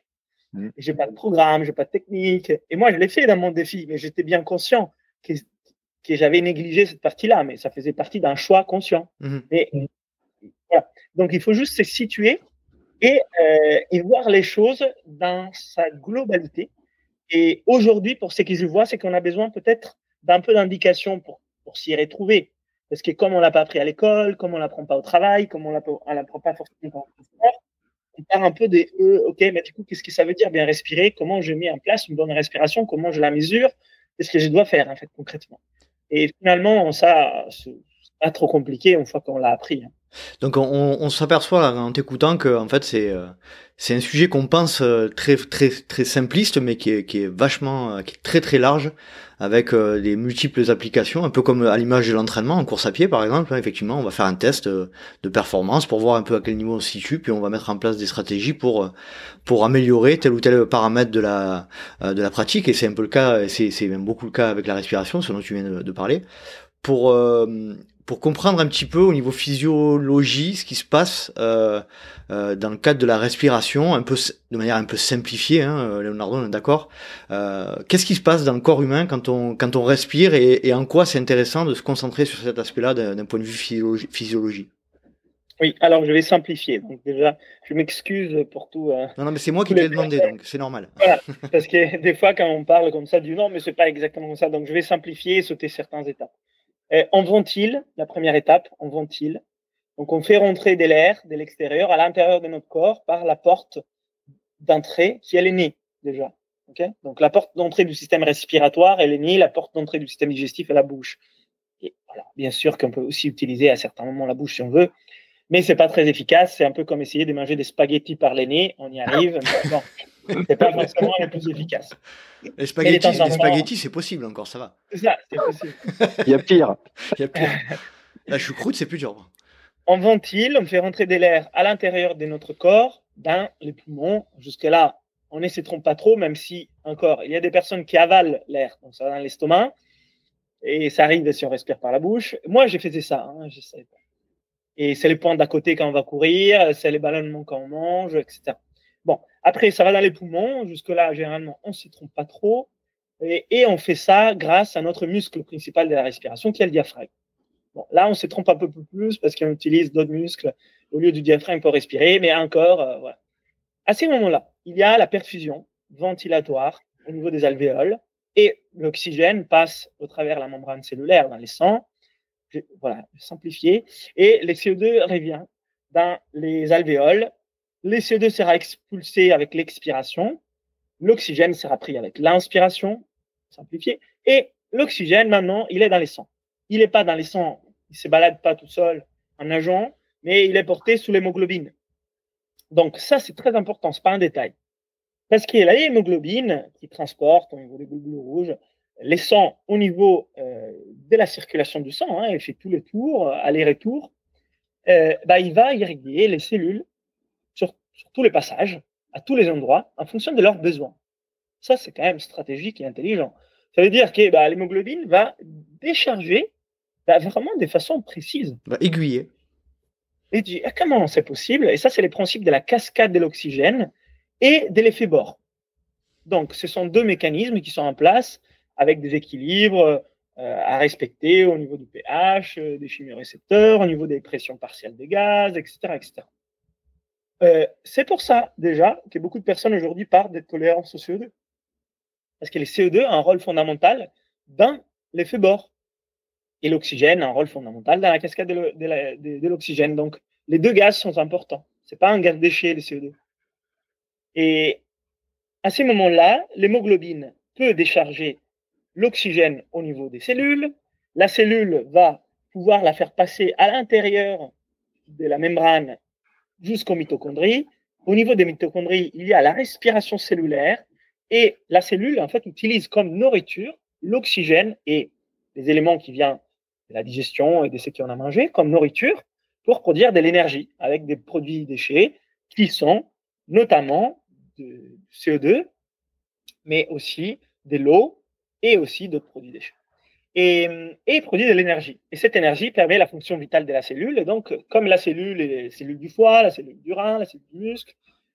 Mm. J'ai pas de programme, j'ai pas de technique. Et moi, je l'ai fait dans mon défi, mais j'étais bien conscient que, que j'avais négligé cette partie-là, mais ça faisait partie d'un choix conscient. Mm-hmm. Et, voilà. Donc, il faut juste se situer et, euh, et, voir les choses dans sa globalité. Et aujourd'hui, pour ce que je vois, c'est qu'on a besoin peut-être d'un peu d'indication pour, pour s'y retrouver. Parce que comme on l'a pas appris à l'école, comme on l'apprend pas au travail, comme on l'apprend pas forcément sport, on part un peu des E, ok, mais du coup, qu'est-ce que ça veut dire bien respirer? Comment je mets en place une bonne respiration? Comment je la mesure? Qu'est-ce que je dois faire, en fait, concrètement? Et finalement, ça, c'est pas trop compliqué une fois qu'on l'a appris. Hein. Donc on, s'aperçoit en t'écoutant que en fait c'est euh, c'est un sujet qu'on pense euh, très très très simpliste mais qui est, qui est vachement qui est très très large avec des multiples applications un peu comme à l'image de l'entraînement en course à pied par exemple. Effectivement on va faire un test de performance pour voir un peu à quel niveau on se situe puis on va mettre en place des stratégies pour pour améliorer tel ou tel paramètre de la de la pratique. Et c'est un peu le cas c'est c'est même beaucoup le cas avec la respiration ce dont tu viens de, de parler. Pour pour comprendre un petit peu au niveau physiologie ce qui se passe euh, euh, dans le cadre de la respiration, un peu de manière un peu simplifiée, hein, euh, Leonardo, on est d'accord. Euh, Qu'est-ce qui se passe dans le corps humain quand on quand on respire et, et en quoi c'est intéressant de se concentrer sur cet aspect-là d'un point de vue physiologie, physiologie? Oui, alors je vais simplifier. Donc déjà, je m'excuse pour tout. Euh, non, non, mais c'est moi qui l'ai demandé, donc c'est normal. Voilà, parce que (laughs) des fois quand on parle comme ça du non, mais c'est pas exactement comme ça. Donc je vais simplifier et sauter certains étapes. On ventile, la première étape, on ventile. Donc on fait rentrer de l'air de l'extérieur à l'intérieur de notre corps par la porte d'entrée qui est le nez déjà. Okay Donc la porte d'entrée du système respiratoire est le nez, la porte d'entrée du système digestif est la bouche. Et voilà, bien sûr qu'on peut aussi utiliser à certains moments la bouche si on veut, mais c'est pas très efficace. C'est un peu comme essayer de manger des spaghettis par le nez. On y arrive, c'est pas forcément le plus efficace. Les spaghettis, les spaghettis c'est possible encore, ça va. C'est ça, c'est possible. Il y a pire. Il y a pire. La choucroute, c'est plus dur. On ventile, on fait rentrer de l'air à l'intérieur de notre corps, dans les poumons. Jusque-là, on ne se trompe pas trop, même si, encore, il y a des personnes qui avalent l'air, donc ça va dans l'estomac, et ça arrive si on respire par la bouche. Moi, j'ai fait ça, hein, je sais pas. Et c'est les points d'à côté quand on va courir, c'est les ballonnements quand on mange, etc. Après, ça va dans les poumons. Jusque-là, généralement, on ne s'y trompe pas trop. Et, on fait ça grâce à notre muscle principal de la respiration, qui est le diaphragme. Là, on se trompe un peu plus parce qu'on utilise d'autres muscles au lieu du diaphragme pour respirer, mais encore, euh. À ces moments-là, il y a la perfusion ventilatoire au niveau des alvéoles et l'oxygène passe au travers la membrane cellulaire dans les sangs. Voilà, simplifié. Et le CO2 revient dans les alvéoles le CO2 sera expulsé avec l'expiration, l'oxygène sera pris avec l'inspiration, simplifié, et l'oxygène, maintenant, il est dans les sangs. Il n'est pas dans les sangs, il ne se balade pas tout seul en nageant, mais il est porté sous l'hémoglobine. Donc ça, c'est très important, ce n'est pas un détail. Parce qu'il y a l'hémoglobine qui transporte au niveau des globules rouges les sangs au niveau euh, de la circulation du sang, hein, fait tous les tours, aller-retour, euh, bah, il va irriguer les cellules sur tous les passages, à tous les endroits, en fonction de leurs besoins. Ça, c'est quand même stratégique et intelligent. Ça veut dire que bah, l'hémoglobine va décharger bah, vraiment de façon précise. Va aiguiller. Et tu ah, comment c'est possible? Et ça, c'est les principes de la cascade de l'oxygène et de l'effet bord. Donc, ce sont deux mécanismes qui sont en place avec des équilibres euh, à respecter au niveau du pH, euh, des chimiorécepteurs, au niveau des pressions partielles des gaz, etc. etc. Euh, c'est pour ça, déjà, que beaucoup de personnes aujourd'hui parlent d'être tolérance au CO2. Parce que les CO2 ont un rôle fondamental dans l'effet bord. Et l'oxygène a un rôle fondamental dans la cascade de l'oxygène. Donc, les deux gaz sont importants. Ce n'est pas un gaz déchet, le CO2. Et à ces moments-là, l'hémoglobine peut décharger l'oxygène au niveau des cellules. La cellule va pouvoir la faire passer à l'intérieur de la membrane jusqu'aux mitochondries. Au niveau des mitochondries, il y a la respiration cellulaire et la cellule, en fait, utilise comme nourriture l'oxygène et les éléments qui viennent de la digestion et de ce qu'on a mangé comme nourriture pour produire de l'énergie avec des produits déchets qui sont notamment du CO2, mais aussi de l'eau et aussi d'autres produits déchets et, et produit de l'énergie. Et cette énergie permet la fonction vitale de la cellule. Et donc, comme la cellule est les cellules du foie, la cellule du rein, la cellule du muscle,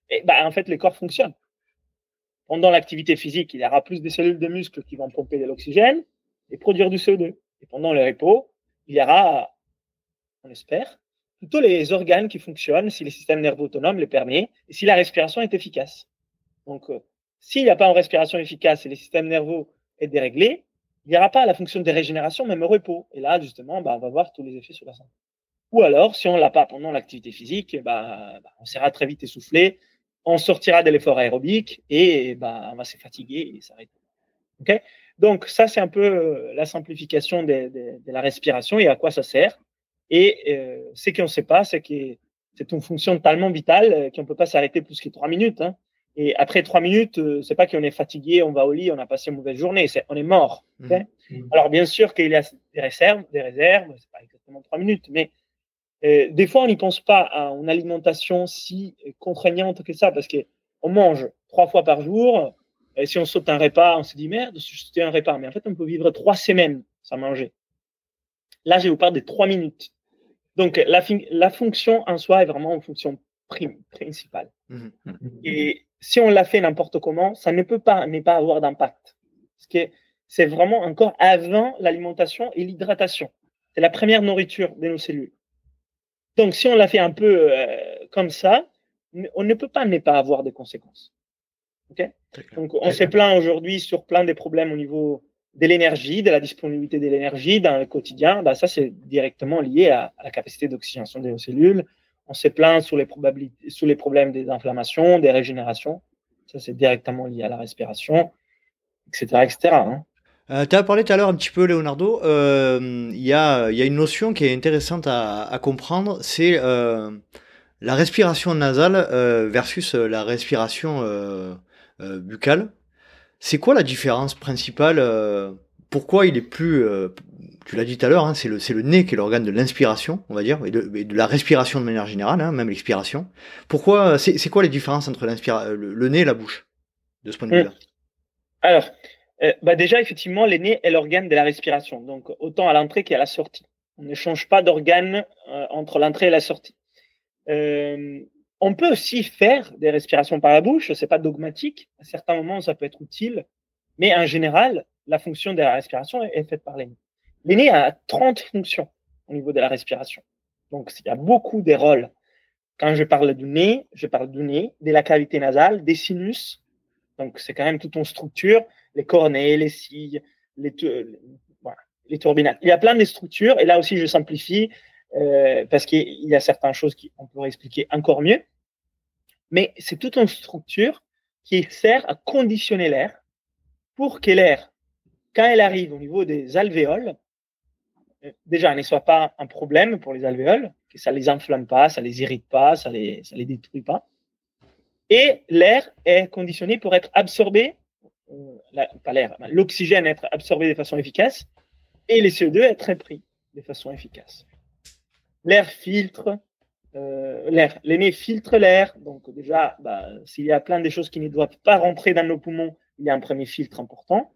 et ben, en fait, les corps fonctionnent. Pendant l'activité physique, il y aura plus de cellules de muscles qui vont pomper de l'oxygène et produire du CO2. Et pendant le repos, il y aura, on espère, plutôt les organes qui fonctionnent si le système nerveux autonome les permet et si la respiration est efficace. Donc, euh, s'il n'y a pas une respiration efficace et le système nerveux est déréglé, aura pas la fonction de régénération, même au repos. Et là, justement, bah, on va voir tous les effets sur la santé. Ou alors, si on ne l'a pas pendant l'activité physique, bah, bah, on sera très vite essoufflé, on sortira de l'effort aérobique et on va se fatiguer et s'arrêter. Donc, ça, c'est un peu euh, la simplification de, de, la respiration et à quoi ça sert. Et euh, ce qu'on ne sait pas, c'est que c'est une fonction tellement vitale euh, qu'on ne peut pas s'arrêter plus que trois minutes. Hein. Et après trois minutes, euh, c'est pas qu'on est fatigué, on va au lit, on a passé une mauvaise journée, c'est on est mort. Mmh. Mmh. Alors bien sûr qu'il y a des réserves, des réserves, c'est pas exactement trois minutes, mais euh, des fois on n'y pense pas à une alimentation si contraignante que ça, parce qu'on mange trois fois par jour. Et si on saute un repas, on se dit merde, c'était un repas, mais en fait on peut vivre trois semaines sans manger. Là, je vous parle des trois minutes. Donc, la, la fonction en soi est vraiment une fonction principale. Mmh. Et si on l'a fait n'importe comment, ça ne peut pas ne pas avoir d'impact. Parce que c'est vraiment encore avant l'alimentation et l'hydratation. C'est la première nourriture de nos cellules. Donc, si on l'a fait un peu euh, comme ça, on ne peut pas ne pas avoir des conséquences. Donc, on s'est plaint aujourd'hui sur plein des problèmes au niveau de l'énergie, de la disponibilité de l'énergie dans le quotidien, ben ça c'est directement lié à, la capacité d'oxygénation des cellules. On s'est plaint sur les, problèmes des inflammations, des régénérations. Ça c'est directement lié à la respiration, etc. etc. Euh, tu as parlé tout à l'heure un petit peu, Leonardo. Euh, il y, a, une notion qui est intéressante à, comprendre, c'est euh, la respiration nasale versus la respiration buccale. C'est quoi la différence principale euh, Pourquoi il est plus, euh, tu l'as dit tout à l'heure, hein, c'est le, le nez qui est l'organe de l'inspiration, on va dire, et de, la respiration de manière générale, hein, même l'expiration. Pourquoi C'est quoi les différences entre le, le, nez et la bouche, de ce point de vue-là? Alors, euh, bah déjà, effectivement, le nez est l'organe de la respiration, donc autant à l'entrée qu'à la sortie. On ne change pas d'organe entre l'entrée et la sortie. On peut aussi faire des respirations par la bouche, c'est pas dogmatique. À certains moments, ça peut être utile, mais en général, la fonction de la respiration est, faite par l'aîné. L'aîné a 30 fonctions au niveau de la respiration. Donc, il y a beaucoup de rôles. Quand je parle du nez, je parle du nez, de la cavité nasale, des sinus. Donc, c'est quand même toute une structure, les cornets, les cils, les, les turbinales. Il y a plein de structures, et là aussi, je simplifie. Euh, parce qu'il y a certaines choses qu'on pourrait expliquer encore mieux. Mais c'est toute une structure qui sert à conditionner l'air pour que l'air, quand elle arrive au niveau des alvéoles, euh, déjà, ne soit pas un problème pour les alvéoles, que ça les inflamme pas, ça les irrite pas, ça les, ça les détruit pas. Et l'air est conditionné pour être absorbé, euh, pas l'air, l'oxygène être absorbé de façon efficace et les CO2 être pris de façon efficace l'air filtre, euh, l'air, l'aîné filtre l'air. Donc déjà, bah, s'il y a plein de choses qui ne doivent pas rentrer dans nos poumons, il y a un premier filtre important.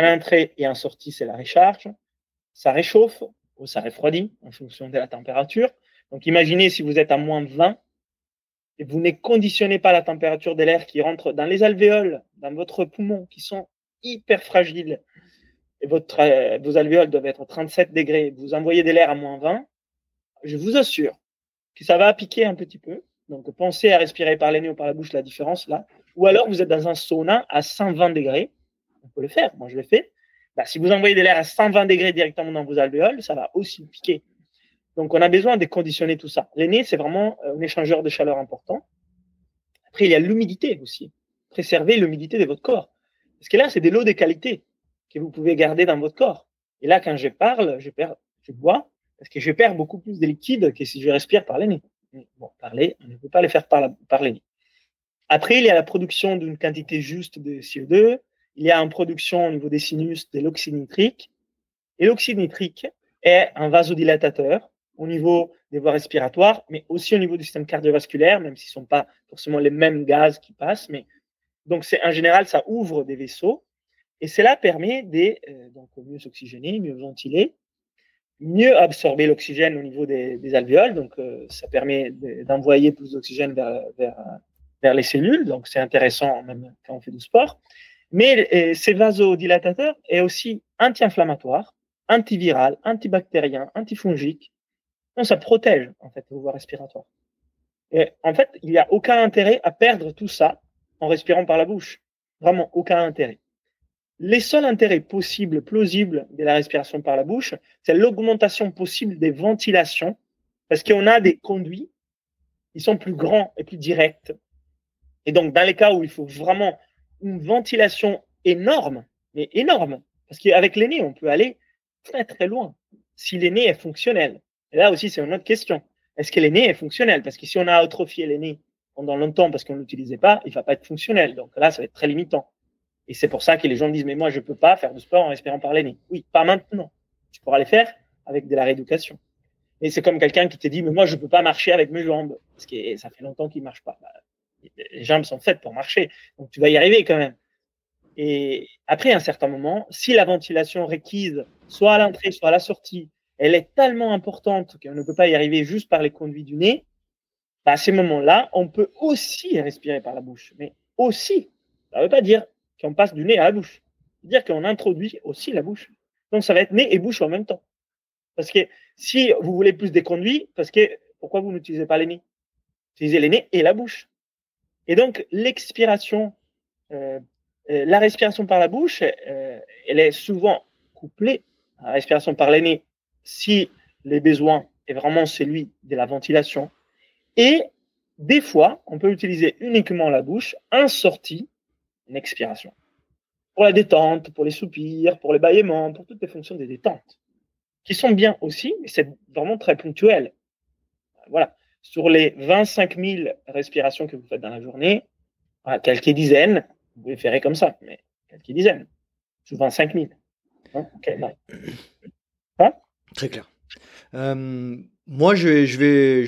En entrée et en sortie, c'est la recharge. Ça réchauffe ou ça refroidit en fonction de la température. Donc imaginez si vous êtes à moins 20 et vous ne conditionnez pas la température de l'air qui rentre dans les alvéoles, dans votre poumon, qui sont hyper fragiles, et votre, euh, vos alvéoles doivent être 37 degrés, vous envoyez de l'air à moins 20, je vous assure que ça va piquer un petit peu. Donc, pensez à respirer par les nez ou par la bouche, la différence là. Ou alors, vous êtes dans un sauna à 120 degrés. On peut le faire. Moi, je l'ai fait. Bah, si vous envoyez de l'air à 120 degrés directement dans vos alvéoles, ça va aussi piquer. Donc, on a besoin de conditionner tout ça. Les nez, c'est vraiment euh, un échangeur de chaleur important. Après, il y a l'humidité aussi. Préserver l'humidité de votre corps. Parce que là, c'est de l'eau de qualité que vous pouvez garder dans votre corps. Et là, quand je parle, je, bois, parce que je perds beaucoup plus de liquide que si je respire par les nez. Bon, parler, on ne peut pas les faire par, nez. Après, il y a la production d'une quantité juste de CO2. Il y a une production au niveau des sinus de l'oxyde nitrique. Et l'oxyde nitrique est un vasodilatateur au niveau des voies respiratoires, mais aussi au niveau du système cardiovasculaire, même s'ils ne sont pas forcément les mêmes gaz qui passent. Mais donc, en général, ça ouvre des vaisseaux. Et cela permet de euh, mieux s'oxygéner, mieux ventiler mieux absorber l'oxygène au niveau des, alvéoles, donc euh, ça permet d'envoyer plus d'oxygène vers, vers, les cellules, donc c'est intéressant même quand on fait du sport. Mais euh, ces vasodilatateurs est aussi anti-inflammatoire, antiviral, antibactérien, antifongique. Donc ça protège en fait vos voies respiratoires. Et en fait, il n'y a aucun intérêt à perdre tout ça en respirant par la bouche. Vraiment aucun intérêt. Les seuls intérêts possibles, plausibles de la respiration par la bouche, c'est l'augmentation possible des ventilations, parce qu'on a des conduits qui sont plus grands et plus directs. Et donc, dans les cas où il faut vraiment une ventilation énorme, mais énorme, parce qu'avec l'aîné, on peut aller très très loin, si l'aîné est fonctionnel. Et là aussi, c'est une autre question. Est-ce que l'aîné est fonctionnel? Parce que si on a atrophié l'aîné pendant longtemps parce qu'on ne l'utilisait pas, il va pas être fonctionnel. Donc là, ça va être très limitant. Et c'est pour ça que les gens disent, mais moi, je ne peux pas faire de sport en respirant par l'aîné. Oui, pas maintenant. Tu pourras les faire avec de la rééducation. Et c'est comme quelqu'un qui te dit, mais moi, je ne peux pas marcher avec mes jambes. Parce que ça fait longtemps qu'il marche pas. Bah, les jambes sont faites pour marcher. Donc tu vas y arriver quand même. Et après un certain moment, si la ventilation requise, soit à l'entrée, soit à la sortie, elle est tellement importante qu'on ne peut pas y arriver juste par les conduits du nez, bah, à ces moments-là, on peut aussi respirer par la bouche. Mais aussi, ça ne veut pas dire qu'on passe du nez à la bouche. Ça veut dire qu'on introduit aussi la bouche. Donc ça va être nez et bouche en même temps. Parce que si vous voulez plus des conduits, parce que pourquoi vous n'utilisez pas les nez? Utilisez les nez et la bouche. Et donc l'expiration euh, euh, la respiration par la bouche, euh, elle est souvent couplée à la respiration par le nez si les besoins est vraiment celui de la ventilation. Et des fois, on peut utiliser uniquement la bouche en sortie, une expiration. Pour la détente, pour les soupirs, pour les bâillements, pour toutes les fonctions des détentes, qui sont bien aussi, mais c'est vraiment très ponctuel. Voilà. Sur les 25 000 respirations que vous faites dans la journée, quelques dizaines, vous pouvez faire comme ça, mais quelques dizaines, souvent 5000. Hein hein Très clair. Euh, moi, je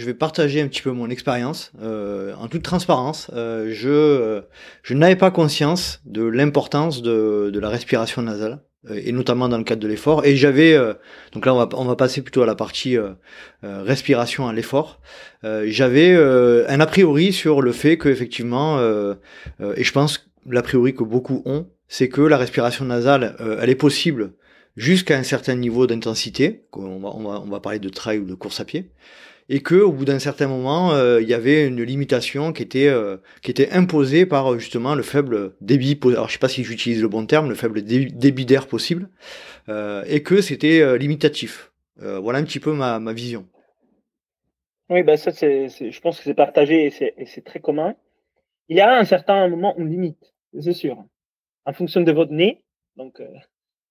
vais, partager un petit peu mon expérience euh, en toute transparence. Euh, je, n'avais pas conscience de l'importance de, la respiration nasale et notamment dans le cadre de l'effort. Et j'avais, donc là on va, on va passer plutôt à la partie respiration à l'effort. j'avais un a priori sur le fait que effectivement, et je pense l'a priori que beaucoup ont, c'est que la respiration nasale, euh, elle est possible jusqu'à un certain niveau d'intensité, on va, on, va, on va parler de trail ou de course à pied, et que au bout d'un certain moment, euh, il y avait une limitation qui était euh, qui était imposée par justement le faible débit. Alors je sais pas si j'utilise le bon terme, le faible débit d'air possible, et que c'était limitatif. voilà un petit peu ma, ma vision. Oui, bah ça c'est, je pense que c'est partagé et c'est très commun. Il y a un certain moment une limite c'est sûr. En fonction de votre nez, donc euh,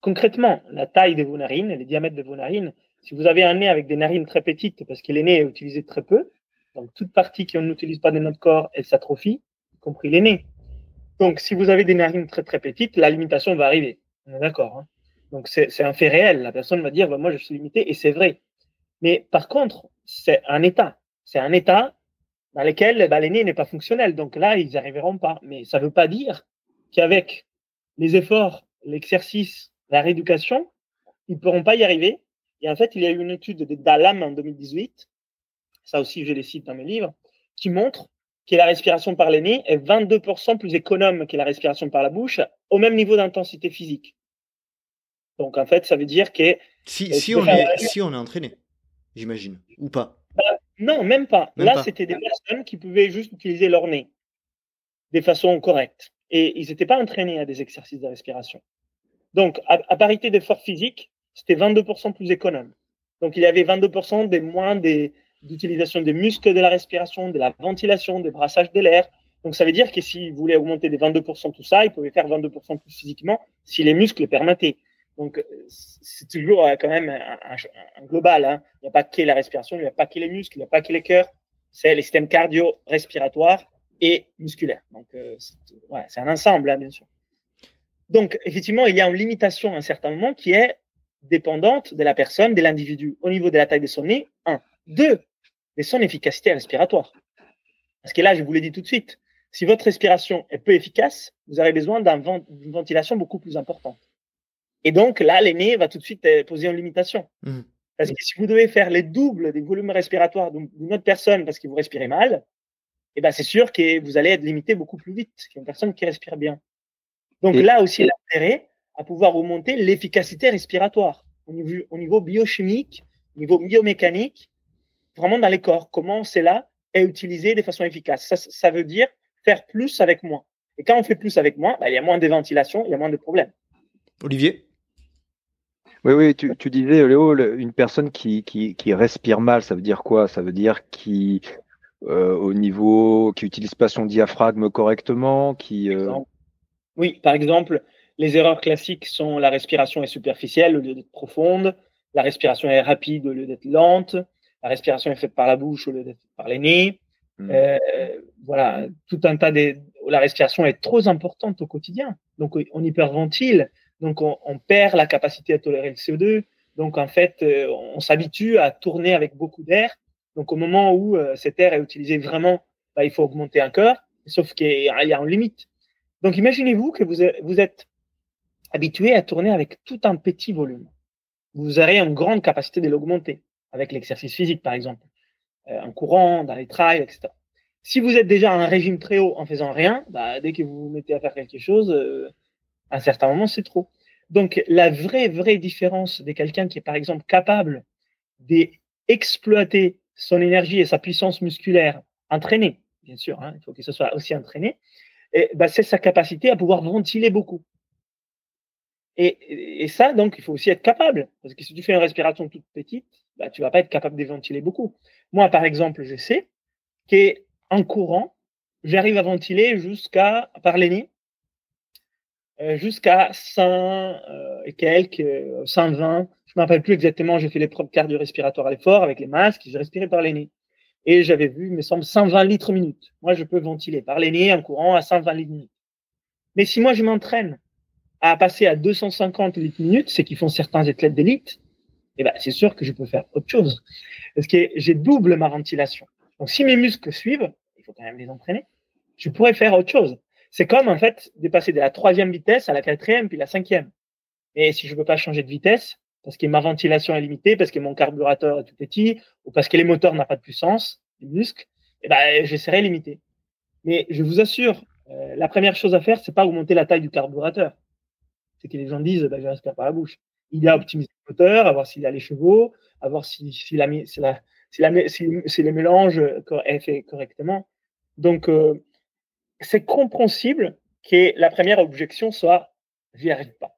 concrètement, la taille de vos narines, les diamètres de vos narines, si vous avez un nez avec des narines très petites, parce que nez est utilisé très peu, donc toute partie qu'on n'utilise pas de notre corps, elle s'atrophie, y compris nez. Donc si vous avez des narines très très petites, la limitation va arriver. On est d'accord. Hein donc c'est un fait réel. La personne va dire, bah, moi je suis limité, et c'est vrai. Mais par contre, c'est un état. C'est un état dans lequel bah, l'aîné n'est pas fonctionnel. Donc là, ils n'y arriveront pas. Mais ça ne veut pas dire qu'avec les efforts, l'exercice, la rééducation, ils ne pourront pas y arriver. Et en fait, il y a eu une étude de Dalam en 2018, ça aussi je les cite dans mes livres, qui montre que la respiration par le nez est 22% plus économe que la respiration par la bouche au même niveau d'intensité physique. Donc en fait, ça veut dire que... Si, euh, si, on, est, si on est entraîné, j'imagine, ou pas bah, Non, même pas. Là, c'était des personnes qui pouvaient juste utiliser leur nez de façon correcte et ils n'étaient pas entraînés à des exercices de respiration. Donc, à, parité d'effort physique, c'était 22% plus économe. Donc, il y avait 22% des moins d'utilisation des muscles de la respiration, de la ventilation, des brassages de l'air. Donc, ça veut dire que s'ils voulaient augmenter des 22% tout ça, ils pouvaient faire 22% plus physiquement si les muscles le permettaient. Donc, c'est toujours euh, quand même un, global. Hein. Il n'y a pas que la respiration, il n'y a pas que les muscles, il n'y a pas que les cœurs. C'est les systèmes cardio-respiratoires et musculaire. Donc, euh, c'est un ensemble, hein, bien sûr. Donc, effectivement, il y a une limitation à un certain moment qui est dépendante de la personne, de l'individu, au niveau de la taille de son nez, un. Deux, de son efficacité respiratoire. Parce que là, je vous l'ai dit tout de suite, si votre respiration est peu efficace, vous avez besoin d'une ventilation beaucoup plus importante. Et donc, là, l'aîné va tout de suite euh, poser une limitation. Mmh. Parce que si vous devez faire les doubles des volumes respiratoires d'une autre personne parce que vous respirez mal, eh ben, c'est sûr que vous allez être limité beaucoup plus vite qu'une personne qui respire bien. Donc là aussi, l'intérêt à pouvoir remonter l'efficacité respiratoire au niveau, au niveau biochimique, au niveau biomécanique, vraiment dans les corps. Comment cela est utilisé de façon efficace. Ça, ça veut dire faire plus avec moins. Et quand on fait plus avec moins, bah, il y a moins de ventilation, il y a moins de problèmes. Olivier? Oui, oui, tu, tu, disais, Léo, une personne qui, qui, qui, respire mal, ça veut dire quoi? Ça veut dire qui euh, au niveau qui utilise pas son diaphragme correctement, qui euh, oui, par exemple, les erreurs classiques sont la respiration est superficielle au lieu d'être profonde, la respiration est rapide au lieu d'être lente, la respiration est faite par la bouche au lieu d'être par les nez. Mm. Euh, voilà, tout un tas de. La respiration est trop importante au quotidien. Donc, on hyperventile. Donc, on, on perd la capacité à tolérer le CO2. Donc, en fait, euh, on s'habitue à tourner avec beaucoup d'air. Donc, au moment où euh, cet air est utilisé vraiment, bah, il faut augmenter un cœur, sauf qu'il y a une limite. Donc, imaginez-vous que vous, vous êtes habitué à tourner avec tout un petit volume. Vous aurez une grande capacité de l'augmenter avec l'exercice physique, par exemple, euh, en courant, dans les trails, etc. Si vous êtes déjà à un régime très haut en faisant rien, bah, dès que vous vous mettez à faire quelque chose, euh, à un certain moment, c'est trop. Donc, la vraie, vraie différence de quelqu'un qui est, par exemple, capable d'exploiter son énergie et sa puissance musculaire entraînée, bien sûr, hein, il faut que ce soit aussi entraîné, bah, c'est sa capacité à pouvoir ventiler beaucoup. Et, ça, donc, il faut aussi être capable. Parce que si tu fais une respiration toute petite, bah, tu vas pas être capable de ventiler beaucoup. Moi, par exemple, je sais qu'en courant, j'arrive à ventiler jusqu'à, par les nids, euh, jusqu'à 100 euh, et quelques, 120. Euh, je me rappelle plus exactement, j'ai fait l'épreuve cardio-respiratoire à l'effort avec les masques, j'ai respiré par les nez. Et j'avais vu, il me semble, 120 litres minute. Moi, je peux ventiler par les nez en courant à 120 litres minute. Mais si moi, je m'entraîne à passer à 250 litres minute, c'est qu'ils font certains athlètes d'élite, eh ben, c'est sûr que je peux faire autre chose. Parce que j'ai double ma ventilation. Donc, si mes muscles suivent, il faut quand même les entraîner, je pourrais faire autre chose. C'est comme, en fait, de passer de la troisième vitesse à la quatrième, puis la cinquième. Et si je ne peux pas changer de vitesse, parce que ma ventilation est limitée, parce que mon carburateur est tout petit, ou parce que les moteurs n'ont pas de puissance, les muscles, eh ben, je serai limité. Mais je vous assure, euh, la première chose à faire, c'est pas augmenter la taille du carburateur c'est que les gens disent bah, je respire par la bouche. Il y a optimiser le moteur, à voir s'il a les chevaux, à voir si, si, la, si, la, si, la, si, les mélanges est fait correctement. Donc, euh, c'est compréhensible que la première objection soit j'y arrive pas.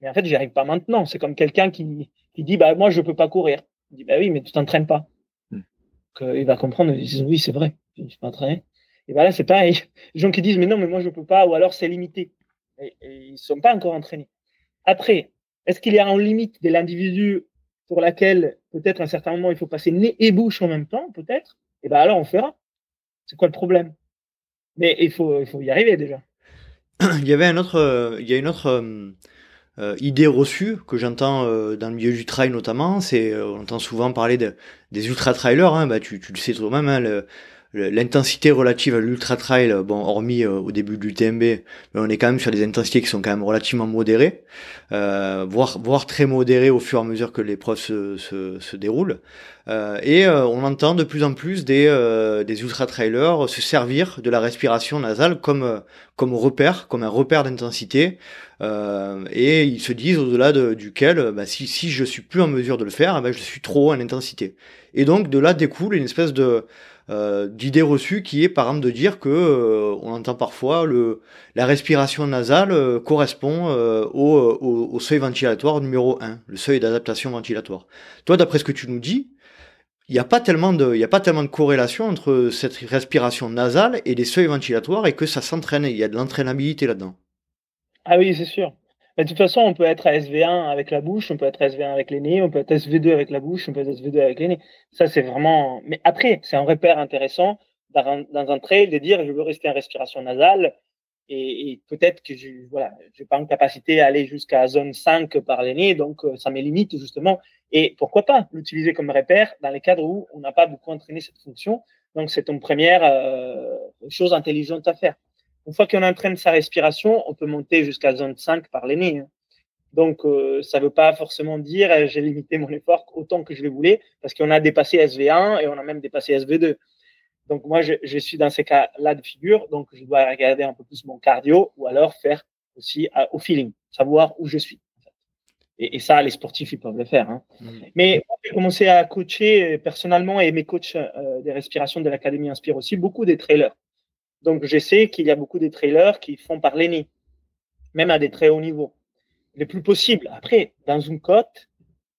Mais en fait, j'y arrive pas maintenant. C'est comme quelqu'un qui, qui dit bah moi je peux pas courir. Il dit bah oui, mais tu t'entraînes pas. Hmm. Donc, il va comprendre. Il dit oui, c'est vrai, je suis pas entraîné. Et voilà, c'est pareil. Les gens qui disent mais non, mais moi je peux pas, ou alors c'est limité et, ils ne sont pas encore entraînés. Après, est-ce qu'il y a une limite de l'individu pour laquelle peut-être à un certain moment il faut passer nez et bouche en même temps, peut-être? Et eh bien alors on fera. C'est quoi le problème? Mais il faut, il faut y arriver déjà. Il y avait un autre, il y a une autre euh, euh, idée reçue que j'entends euh, dans le milieu du trail notamment. C'est, on entend souvent parler de, des ultra trailers. Hein, bah tu, tu le sais toi-même. Hein, l'intensité relative à l'ultra trail, bon, hormis euh, au début du TMB, on est quand même sur des intensités qui sont quand même relativement modérées, euh, voire, voire très modérées au fur et à mesure que l'épreuve se, se, se déroule. Euh, et euh, on entend de plus en plus des, euh, des ultra trailers se servir de la respiration nasale comme, comme repère, comme un repère d'intensité. et ils se disent au-delà de, duquel, bah, si, si je suis plus en mesure de le faire, bah, je suis trop en intensité. Et donc de là découle une espèce de euh, d'idée reçue qui est par exemple de dire que euh, on entend parfois le la respiration nasale euh, correspond au, au, seuil ventilatoire numéro 1, le seuil d'adaptation ventilatoire. Toi, d'après ce que tu nous dis, il n'y a pas tellement de, il y a pas tellement de corrélation entre cette respiration nasale et les seuils ventilatoires et que ça s'entraîne. Il y a de l'entraînabilité là-dedans. Ah oui, c'est sûr. Mais de toute façon, on peut être à SV1 avec la bouche, on peut être SV1 avec les nez, on peut être SV2 avec la bouche, on peut être SV2 avec les nez. Ça, c'est vraiment. Mais après, c'est un repère intéressant dans un, dans un trail de dire je veux rester en respiration nasale et, peut-être que je voilà, pas une capacité à aller jusqu'à zone 5 par les nez, donc euh, ça me limite justement. Et pourquoi pas l'utiliser comme repère dans les cadres où on n'a pas beaucoup entraîné cette fonction. Donc c'est une première euh, chose intelligente à faire. Une fois qu'on entraîne sa respiration, on peut monter jusqu'à zone 5 par les nez. Hein. Donc, euh, ça ne veut pas forcément dire euh, j'ai limité mon effort autant que je le voulais, parce qu'on a dépassé SV1 et on a même dépassé SV2. Donc, moi, je, je suis dans ces cas-là de figure, donc je dois regarder un peu plus mon cardio ou alors faire aussi euh, au feeling, savoir où je suis. Et, et, ça, les sportifs, ils peuvent le faire. Hein. Mmh. Mais j'ai commencé à coacher personnellement et mes coachs des respirations de l'Académie inspirent aussi beaucoup des trailers. Donc, je sais qu'il y a beaucoup de trailers qui font par les même à des très hauts niveaux. Le plus possible. Après, dans une côte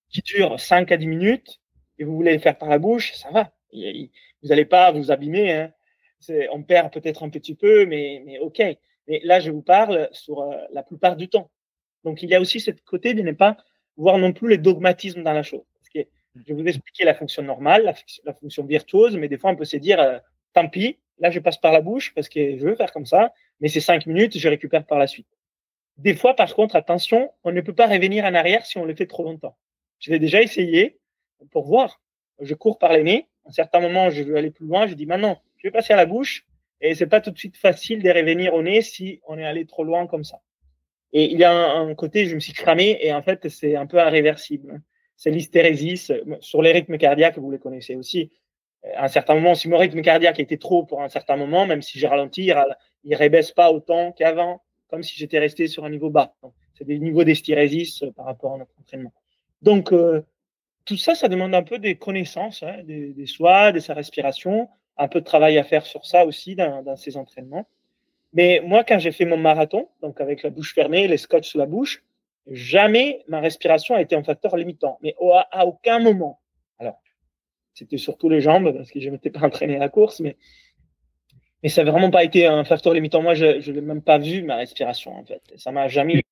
qui dure 5 à 10 minutes et vous voulez le faire par la bouche, ça va. Vous n'allez pas vous abîmer. Hein. On perd peut-être un petit peu, mais, mais OK. Mais là, je vous parle sur euh, la plupart du temps. Donc, il y a aussi cette côté de ne pas voir non plus les dogmatismes dans la chose. Je vais vous expliquer la fonction normale, la, fonction virtuose, mais des fois, on peut se dire, euh, tant pis, là, je passe par la bouche parce que je veux faire comme ça, mais c'est cinq minutes, je récupère par la suite. Des fois, par contre, attention, on ne peut pas revenir en arrière si on le fait trop longtemps. Je l'ai déjà essayé pour voir. Je cours par les nez. À un certain moment, je veux aller plus loin. Je dis maintenant, je vais passer à la bouche. Et c'est pas tout de suite facile de revenir au nez si on est allé trop loin comme ça. Et il y a un, côté, je me suis cramé et en fait, c'est un peu irréversible. C'est l'hystérésis. Sur les rythmes cardiaques, vous les connaissez aussi. À un certain moment, si mon rythme cardiaque était trop pour un certain moment, même si j'ai ralenti, il ne rebaisse pas autant qu'avant, comme si j'étais resté sur un niveau bas. C'est des niveaux d'hystérésis euh, par rapport à notre entraînement. Donc, euh, tout ça, ça demande un peu des connaissances, hein, des, soins, de sa respiration, un peu de travail à faire sur ça aussi dans, dans ces entraînements. Mais moi, quand j'ai fait mon marathon, donc avec la bouche fermée, les scotch sous la bouche, jamais ma respiration a été un facteur limitant. Mais à aucun moment. C'était surtout les jambes parce que je m'étais pas (laughs) entraîné à la course, mais mais ça n'a vraiment pas été un facteur limitant. Moi, je ne l'ai même pas vu ma respiration en fait. Ça m'a jamais. (laughs)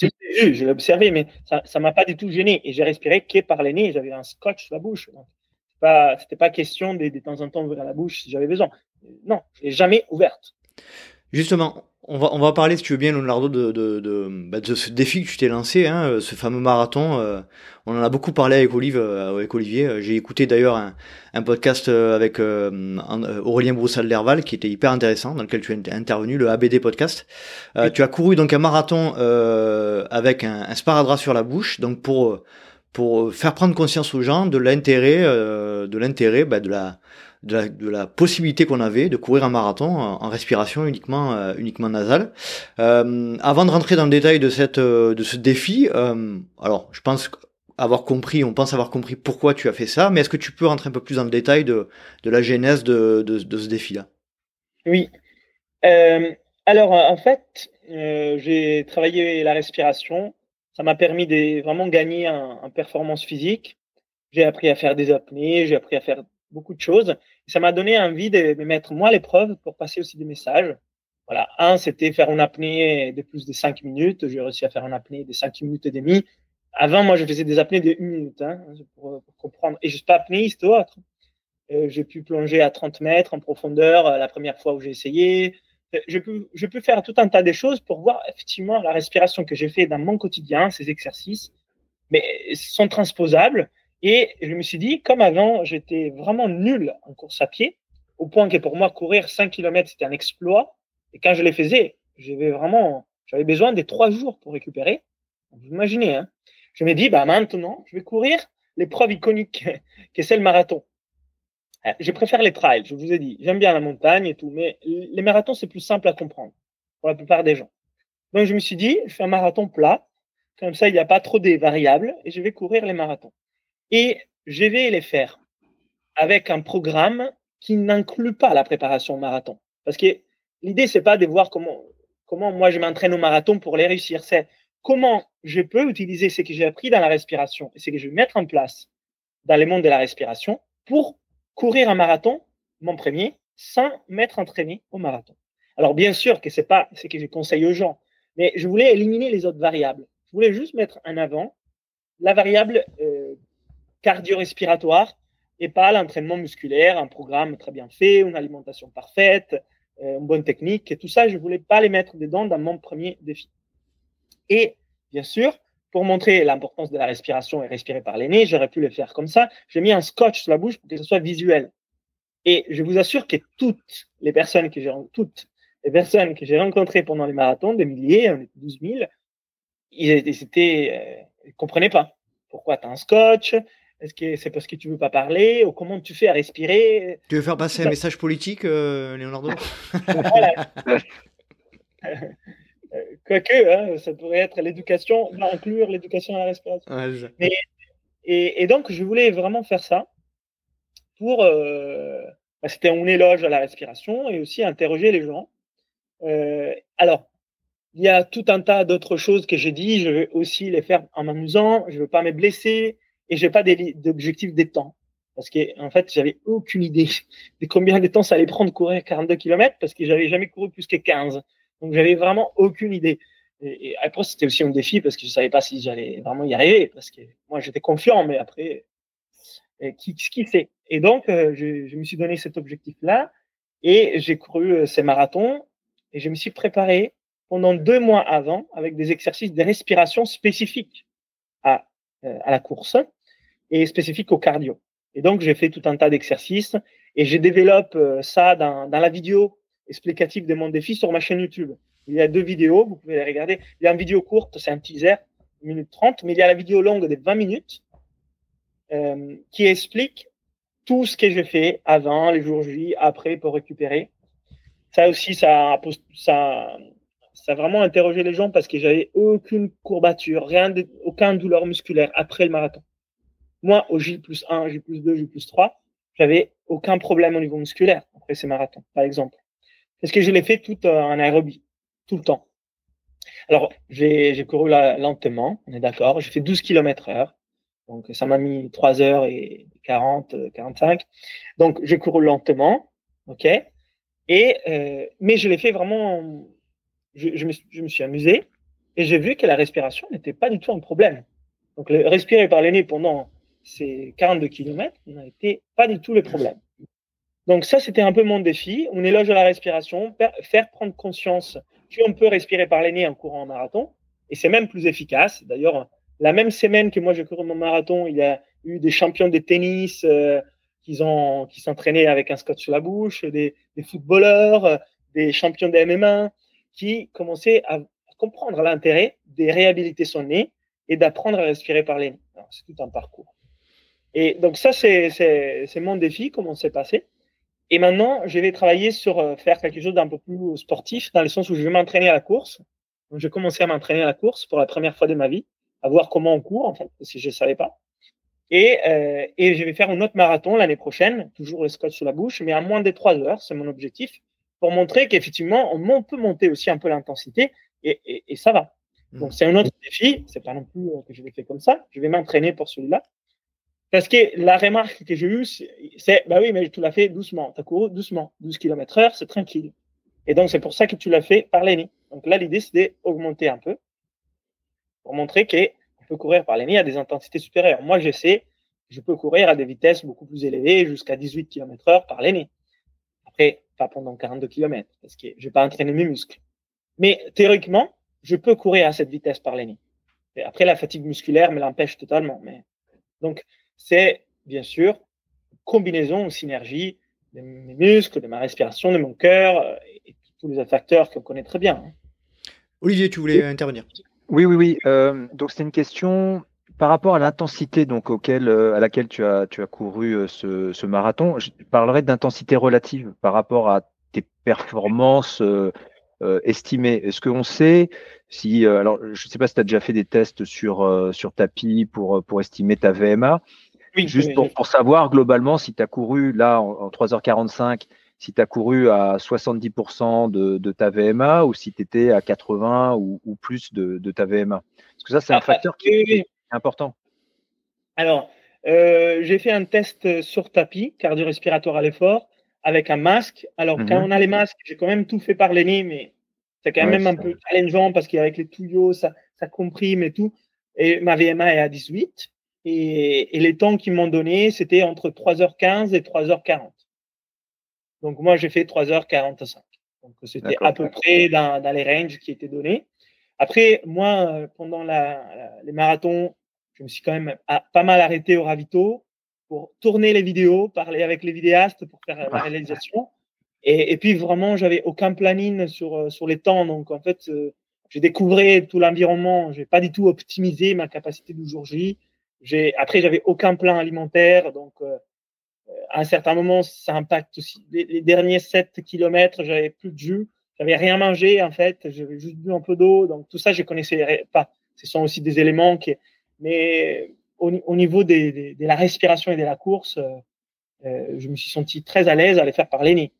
Je l'ai observé, mais ça ne m'a pas du tout gêné. Et j'ai respiré que par les nez. J'avais un scotch sur la bouche. Ce n'était pas, question de, de temps en temps ouvrir la bouche si j'avais besoin. Non, je l'ai jamais ouverte. Justement, on va, on va parler, si tu veux bien, Leonardo, de, de, de, bah, de ce défi que tu t'es lancé, hein, ce fameux marathon. Euh, on en a beaucoup parlé avec, Olive, euh, avec Olivier. J'ai écouté d'ailleurs un, un, podcast euh, avec Aurélien Broussal-Lerval qui était hyper intéressant, dans lequel tu es intervenu, le ABD podcast. Tu as couru donc un marathon avec un, un sparadrap sur la bouche, donc pour pour faire prendre conscience aux gens de l'intérêt, de l'intérêt, bah, de la de la, possibilité qu'on avait de courir un marathon en, respiration uniquement, euh, uniquement nasale. Euh, avant de rentrer dans le détail de, cette, euh, de ce défi, alors je pense avoir compris, on pense avoir compris pourquoi tu as fait ça, mais est-ce que tu peux rentrer un peu plus dans le détail de, de la genèse de, de, ce défi-là? Oui. alors en fait, j'ai travaillé la respiration. Ça m'a permis de vraiment gagner en performance physique. J'ai appris à faire des apnées, j'ai appris à faire beaucoup de choses. Ça m'a donné envie de me mettre moi à l'épreuve pour passer aussi des messages. Voilà. Un, c'était faire une apnée de plus de 5 minutes. J'ai réussi à faire une apnée de 5 minutes et demie. Avant, moi, je faisais des apnées de 1 minute, hein, pour, comprendre. Et je suis pas apnéiste ou autre. Euh, j'ai pu plonger à 30 mètres en profondeur euh, la première fois où j'ai essayé. Euh, je peux, je peux faire tout un tas de choses pour voir effectivement la respiration que j'ai fait dans mon quotidien, ces exercices, mais sont transposables et je me suis dit, comme avant, j'étais vraiment nul en course à pied, au point que pour moi, courir 5 km, c'était un exploit. Et quand je les faisais, j'avais vraiment, j'avais besoin des trois jours pour récupérer. Vous imaginez, hein Je me dis, bah maintenant, je vais courir l'épreuve iconique (laughs) qui est celle marathon. Euh, je préfère les trails, je vous ai dit. J'aime bien la montagne et tout, mais les marathons, c'est plus simple à comprendre pour la plupart des gens. Donc, je me suis dit, je fais un marathon plat. Comme ça, il n'y a pas trop des variables et je vais courir les marathons. Et je vais les faire avec un programme qui n'inclut pas la préparation au marathon. Parce que l'idée, c'est pas de voir comment, comment moi je m'entraîne au marathon pour les réussir. C'est comment je peux utiliser ce que j'ai appris dans la respiration et ce que je vais mettre en place dans le monde de la respiration pour courir un marathon, mon premier, sans m'être entraîné au marathon. Alors, bien sûr que c'est pas ce que je conseille aux gens, mais je voulais éliminer les autres variables. Je voulais juste mettre en avant la variable euh, cardio-respiratoire et pas l'entraînement musculaire, un programme très bien fait, une alimentation parfaite, euh, une bonne technique. Et tout ça, je voulais pas les mettre dedans dans mon premier défi. Et bien sûr, pour montrer l'importance de la respiration et respirer par les nez, j'aurais pu le faire comme ça. J'ai mis un scotch sur la bouche pour que ce soit visuel. Et je vous assure que toutes les personnes que j'ai, toutes les personnes que j'ai rencontrées pendant les marathons, des milliers, on était 12 000, ils, étaient, euh, comprenaient pas. Pourquoi tu as un scotch? Est-ce que c'est parce que tu veux pas parler ou comment tu fais à respirer? Tu veux faire passer un message politique, euh, Leonardo? (laughs) Quoique, hein, ça pourrait être l'éducation, inclure l'éducation à la respiration. et, donc, je voulais vraiment faire ça pour. Euh, bah, c'était un éloge à la respiration et aussi interroger les gens. Euh, alors, il y a tout un tas d'autres choses que j'ai dit. Je vais aussi les faire en m'amusant. Je ne veux pas me blesser et j'ai pas d'objectif des temps parce que en fait j'avais aucune idée de combien de temps ça allait prendre courir 42 km parce que j'avais jamais couru plus que 15 donc j'avais vraiment aucune idée. Et, après c'était aussi un défi parce que je savais pas si j'allais vraiment y arriver parce que moi j'étais confiant mais après qui, ce qu'il fait. Et donc, je, je, me suis donné cet objectif-là et j'ai couru ces marathons et je me suis préparé pendant deux mois avant avec des exercices de respiration spécifiques à, à la course et spécifiques au cardio. Et donc, j'ai fait tout un tas d'exercices et je développe ça dans, dans la vidéo explicative de mon défi sur ma chaîne YouTube. Il y a deux vidéos, vous pouvez les regarder. Il y a une vidéo courte, c'est un teaser, 1 minute 30, mais il y a la vidéo longue de 20 minutes euh, qui explique tout ce que j'ai fait avant, les jours J, après pour récupérer. Ça aussi, ça, ça, ça a vraiment interrogé les gens parce que j'avais aucune courbature, rien de, aucun douleur musculaire après le marathon. Moi, au J plus 1, J plus 2, J plus 3, j'avais aucun problème au niveau musculaire après ces marathons, par exemple. Parce que je l'ai fait tout en aérobie, tout le temps. Alors, j'ai couru là, lentement, on est d'accord. J'ai fait 12 km heure. Donc, ça m'a mis 3 heures et 40, 45. Donc, j'ai couru lentement. OK. Et, euh, mais je l'ai fait vraiment, je, je, me, je, me, suis amusé et j'ai vu que la respiration n'était pas du tout un problème. Donc, respirer par les nez pendant ces 42 km n'était pas du tout le problème. Donc ça, c'était un peu mon défi. On éloge la respiration, faire prendre conscience qu'on peut respirer par les nez en courant en marathon. Et c'est même plus efficace. D'ailleurs, la même semaine que moi je cours mon marathon, il y a eu des champions de tennis euh, qui ont s'entraînaient avec un scotch sur la bouche, des, footballeurs, des champions de MMA qui commençaient à comprendre l'intérêt de réhabiliter son nez et d'apprendre à respirer par les nez. C'est tout un parcours. Et donc ça, c'est mon défi, comment c'est passé. Et maintenant, je vais travailler sur euh, faire quelque chose d'un peu plus sportif, dans le sens où je vais m'entraîner à la course. Donc, j'ai commencé à m'entraîner à la course pour la première fois de ma vie, à voir comment on court, en fait, que je ne savais pas. Et, euh, et je vais faire un autre marathon l'année prochaine, toujours le scotch sur la bouche, mais à moins de trois heures, c'est mon objectif, pour montrer qu'effectivement, on peut monter aussi un peu l'intensité, et, et, et, ça va. Mmh. Donc, c'est un autre défi, c'est pas non plus euh, que je vais faire comme ça, je vais m'entraîner pour celui-là. Parce que la remarque que j'ai eue, c'est, bah oui, mais tu l'as fait doucement. Tu as couru doucement. 12 km heure, c'est tranquille. Et donc, c'est pour ça que tu l'as fait par les. Donc là, l'idée, c'est d'augmenter un peu pour montrer qu'on peut courir par les à des intensités supérieures. Moi, je sais, je peux courir à des vitesses beaucoup plus élevées, jusqu'à 18 km heure par les. Après, pas pendant 42 km, parce que je vais pas entraîner mes muscles. Mais théoriquement, je peux courir à cette vitesse par les après, la fatigue musculaire me l'empêche totalement. Mais donc, c'est bien sûr combinaison ou synergie de mes muscles, de ma respiration, de mon cœur euh, et tous les facteurs qu'on connaît très bien. Hein. Olivier, tu voulais intervenir Oui, oui, oui. Euh, donc c'est une question par rapport à l'intensité donc auquel, euh, à laquelle tu as, tu as couru ce, ce marathon. Je parlerai d'intensité relative par rapport à tes performances estimées. Est-ce qu'on sait si, alors je ne sais pas si tu as déjà fait des tests sur, sur tapis pour, pour estimer ta VMA. Juste pour, savoir globalement si tu as couru là en, 3h45, si tu as couru à 70% de, de, ta VMA ou si tu étais à 80 ou, ou plus de, de, ta VMA. Parce que ça, c'est un facteur qui est important. Alors, euh, j'ai fait un test sur tapis, cardio-respiratoire à l'effort, avec un masque. Alors, quand mhm. on a les masques, j'ai quand même tout fait par les nez, mais c'est quand même un peu challengeant parce qu'avec les tuyaux, ça, ça comprime et tout. Et ma VMA est à 18. Et, et les temps qu'ils m'ont donné, c'était entre 3h15 et 3h40. Donc moi, j'ai fait 3h45. Donc c'était à peu près dans, dans, les ranges qui étaient donnés. Après, moi, pendant la, les marathons, je me suis quand même pas mal arrêté au ravito pour tourner les vidéos, parler avec les vidéastes pour faire la réalisation. Et, et puis vraiment, j'avais aucun planning sur, sur les temps. Donc en fait, euh, j'ai découvert tout l'environnement. J'ai pas du tout optimisé ma capacité du jour J. J'ai après j'avais aucun plan alimentaire, donc euh, à un certain moment ça impacte aussi. Les, derniers 7 kilomètres, j'avais plus de jus, j'avais rien mangé en fait, j'avais juste bu un peu d'eau, donc tout ça je connaissais pas. Ce sont aussi des éléments qui, mais au, au niveau des, des, de la respiration et de la course, euh, euh je me suis senti très à l'aise à les faire parler.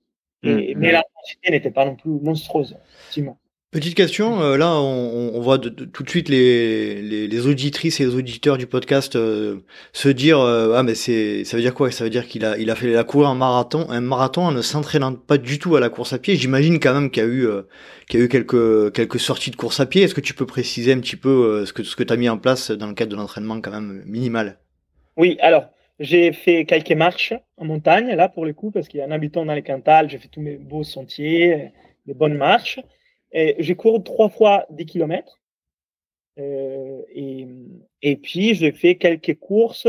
Mmh, mais mmh. l'intensité n'était pas non plus monstrueuse, effectivement. Petite question, euh, là on, voit tout de suite les, les, auditrices et les auditeurs du podcast euh, se dire euh, ah mais c'est ça veut dire quoi? Ça veut dire qu'il a il a fait la course en marathon, un marathon en ne s'entraînant pas du tout à la course à pied. J'imagine quand même qu'il y a eu qu'il y a eu quelques quelques sorties de course à pied. Est-ce que tu peux préciser un petit peu ce que ce que tu as mis en place dans le cadre de l'entraînement quand même minimal? Oui, alors j'ai fait quelques marches en montagne, là, pour le coup, parce qu'il y a un habitant dans les Cantal, j'ai fait tous mes beaux sentiers, des bonnes marches. J'ai couru trois fois 10 km. Euh, et, et puis, j'ai fait quelques courses,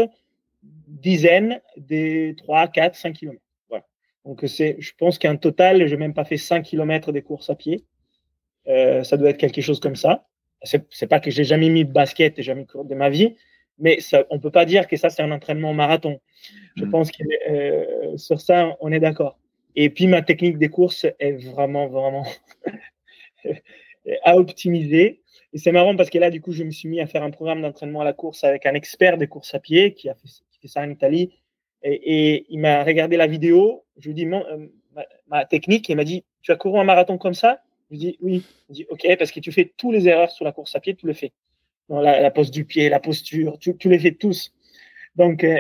dizaines, des 3, 4, 5 km. Voilà. Donc, c'est, je pense qu'en total, j'ai même pas fait 5 km de courses à pied. Euh, ça doit être quelque chose comme ça. C'est, c'est pas que j'ai jamais mis de basket et jamais couru de ma vie, mais ça, on peut pas dire que ça, c'est un entraînement marathon. Je mm. pense que euh, sur ça, on est d'accord. Et puis, ma technique des courses est vraiment, vraiment (laughs) à optimiser. Et c'est marrant parce que là, du coup, je me suis mis à faire un programme d'entraînement à la course avec un expert des courses à pied qui a fait, ça en Italie. Et, il m'a regardé la vidéo. Je lui ai dit euh, ma, technique. Il m'a dit Tu as couru un marathon comme ça? Je lui ai dit Oui. Il dit Ok, parce que tu fais tous les erreurs sur la course à pied, tu le fais. La, pose du pied, la posture, tu, les fais tous. Donc, euh,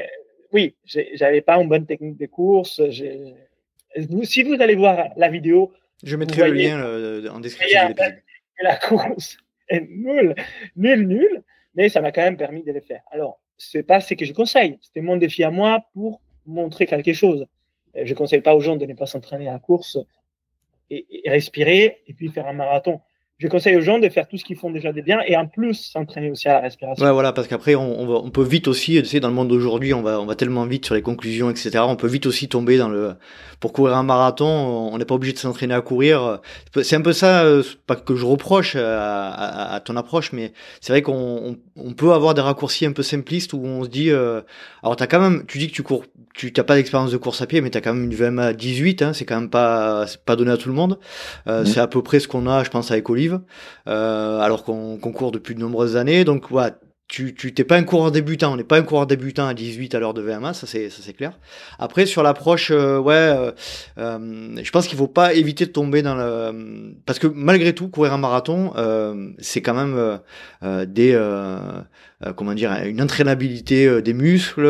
oui, j'avais pas une bonne technique de course. Si vous allez voir la vidéo, je mettrai le lien euh, en description de. (laughs) La course est nulle, nulle, nulle, mais ça m'a quand même permis de le faire. Alors, c'est pas ce que je conseille. C'était mon défi à moi pour montrer quelque chose. Je conseille pas aux gens de ne pas s'entraîner à la course et, et, respirer et puis faire un marathon je conseille aux gens de faire tout ce qu'ils font déjà des bien et en plus s'entraîner aussi à la respiration. Ouais, voilà, parce qu'après, on, peut vite aussi, tu sais, dans le monde d'aujourd'hui, on va, tellement vite sur les conclusions, etc. On peut vite aussi tomber dans le. Pour courir un marathon, on n'est pas obligé de s'entraîner à courir. C'est un peu ça, euh, pas que je reproche à, à, à ton approche, mais c'est vrai qu'on on, peut avoir des raccourcis un peu simplistes où on se dit. Euh, alors, as quand même, tu dis que tu cours, tu n'as pas d'expérience de course à pied, mais tu as quand même une VMA 18, hein, c'est quand même pas, pas donné à tout le monde. Euh, mmh. C'est à peu près ce qu'on a, je pense, avec Olive euh, alors qu'on court depuis de nombreuses années. Donc voilà, tu tu t'es pas un coureur débutant, on n'est pas un coureur débutant à 18 à l'heure de VMA, ça c'est ça c'est clair. Après sur l'approche, euh, ouais, euh, euh, je pense qu'il faut pas éviter de tomber dans le parce que malgré tout courir un marathon, c'est quand même des comment dire une entraînabilité des muscles,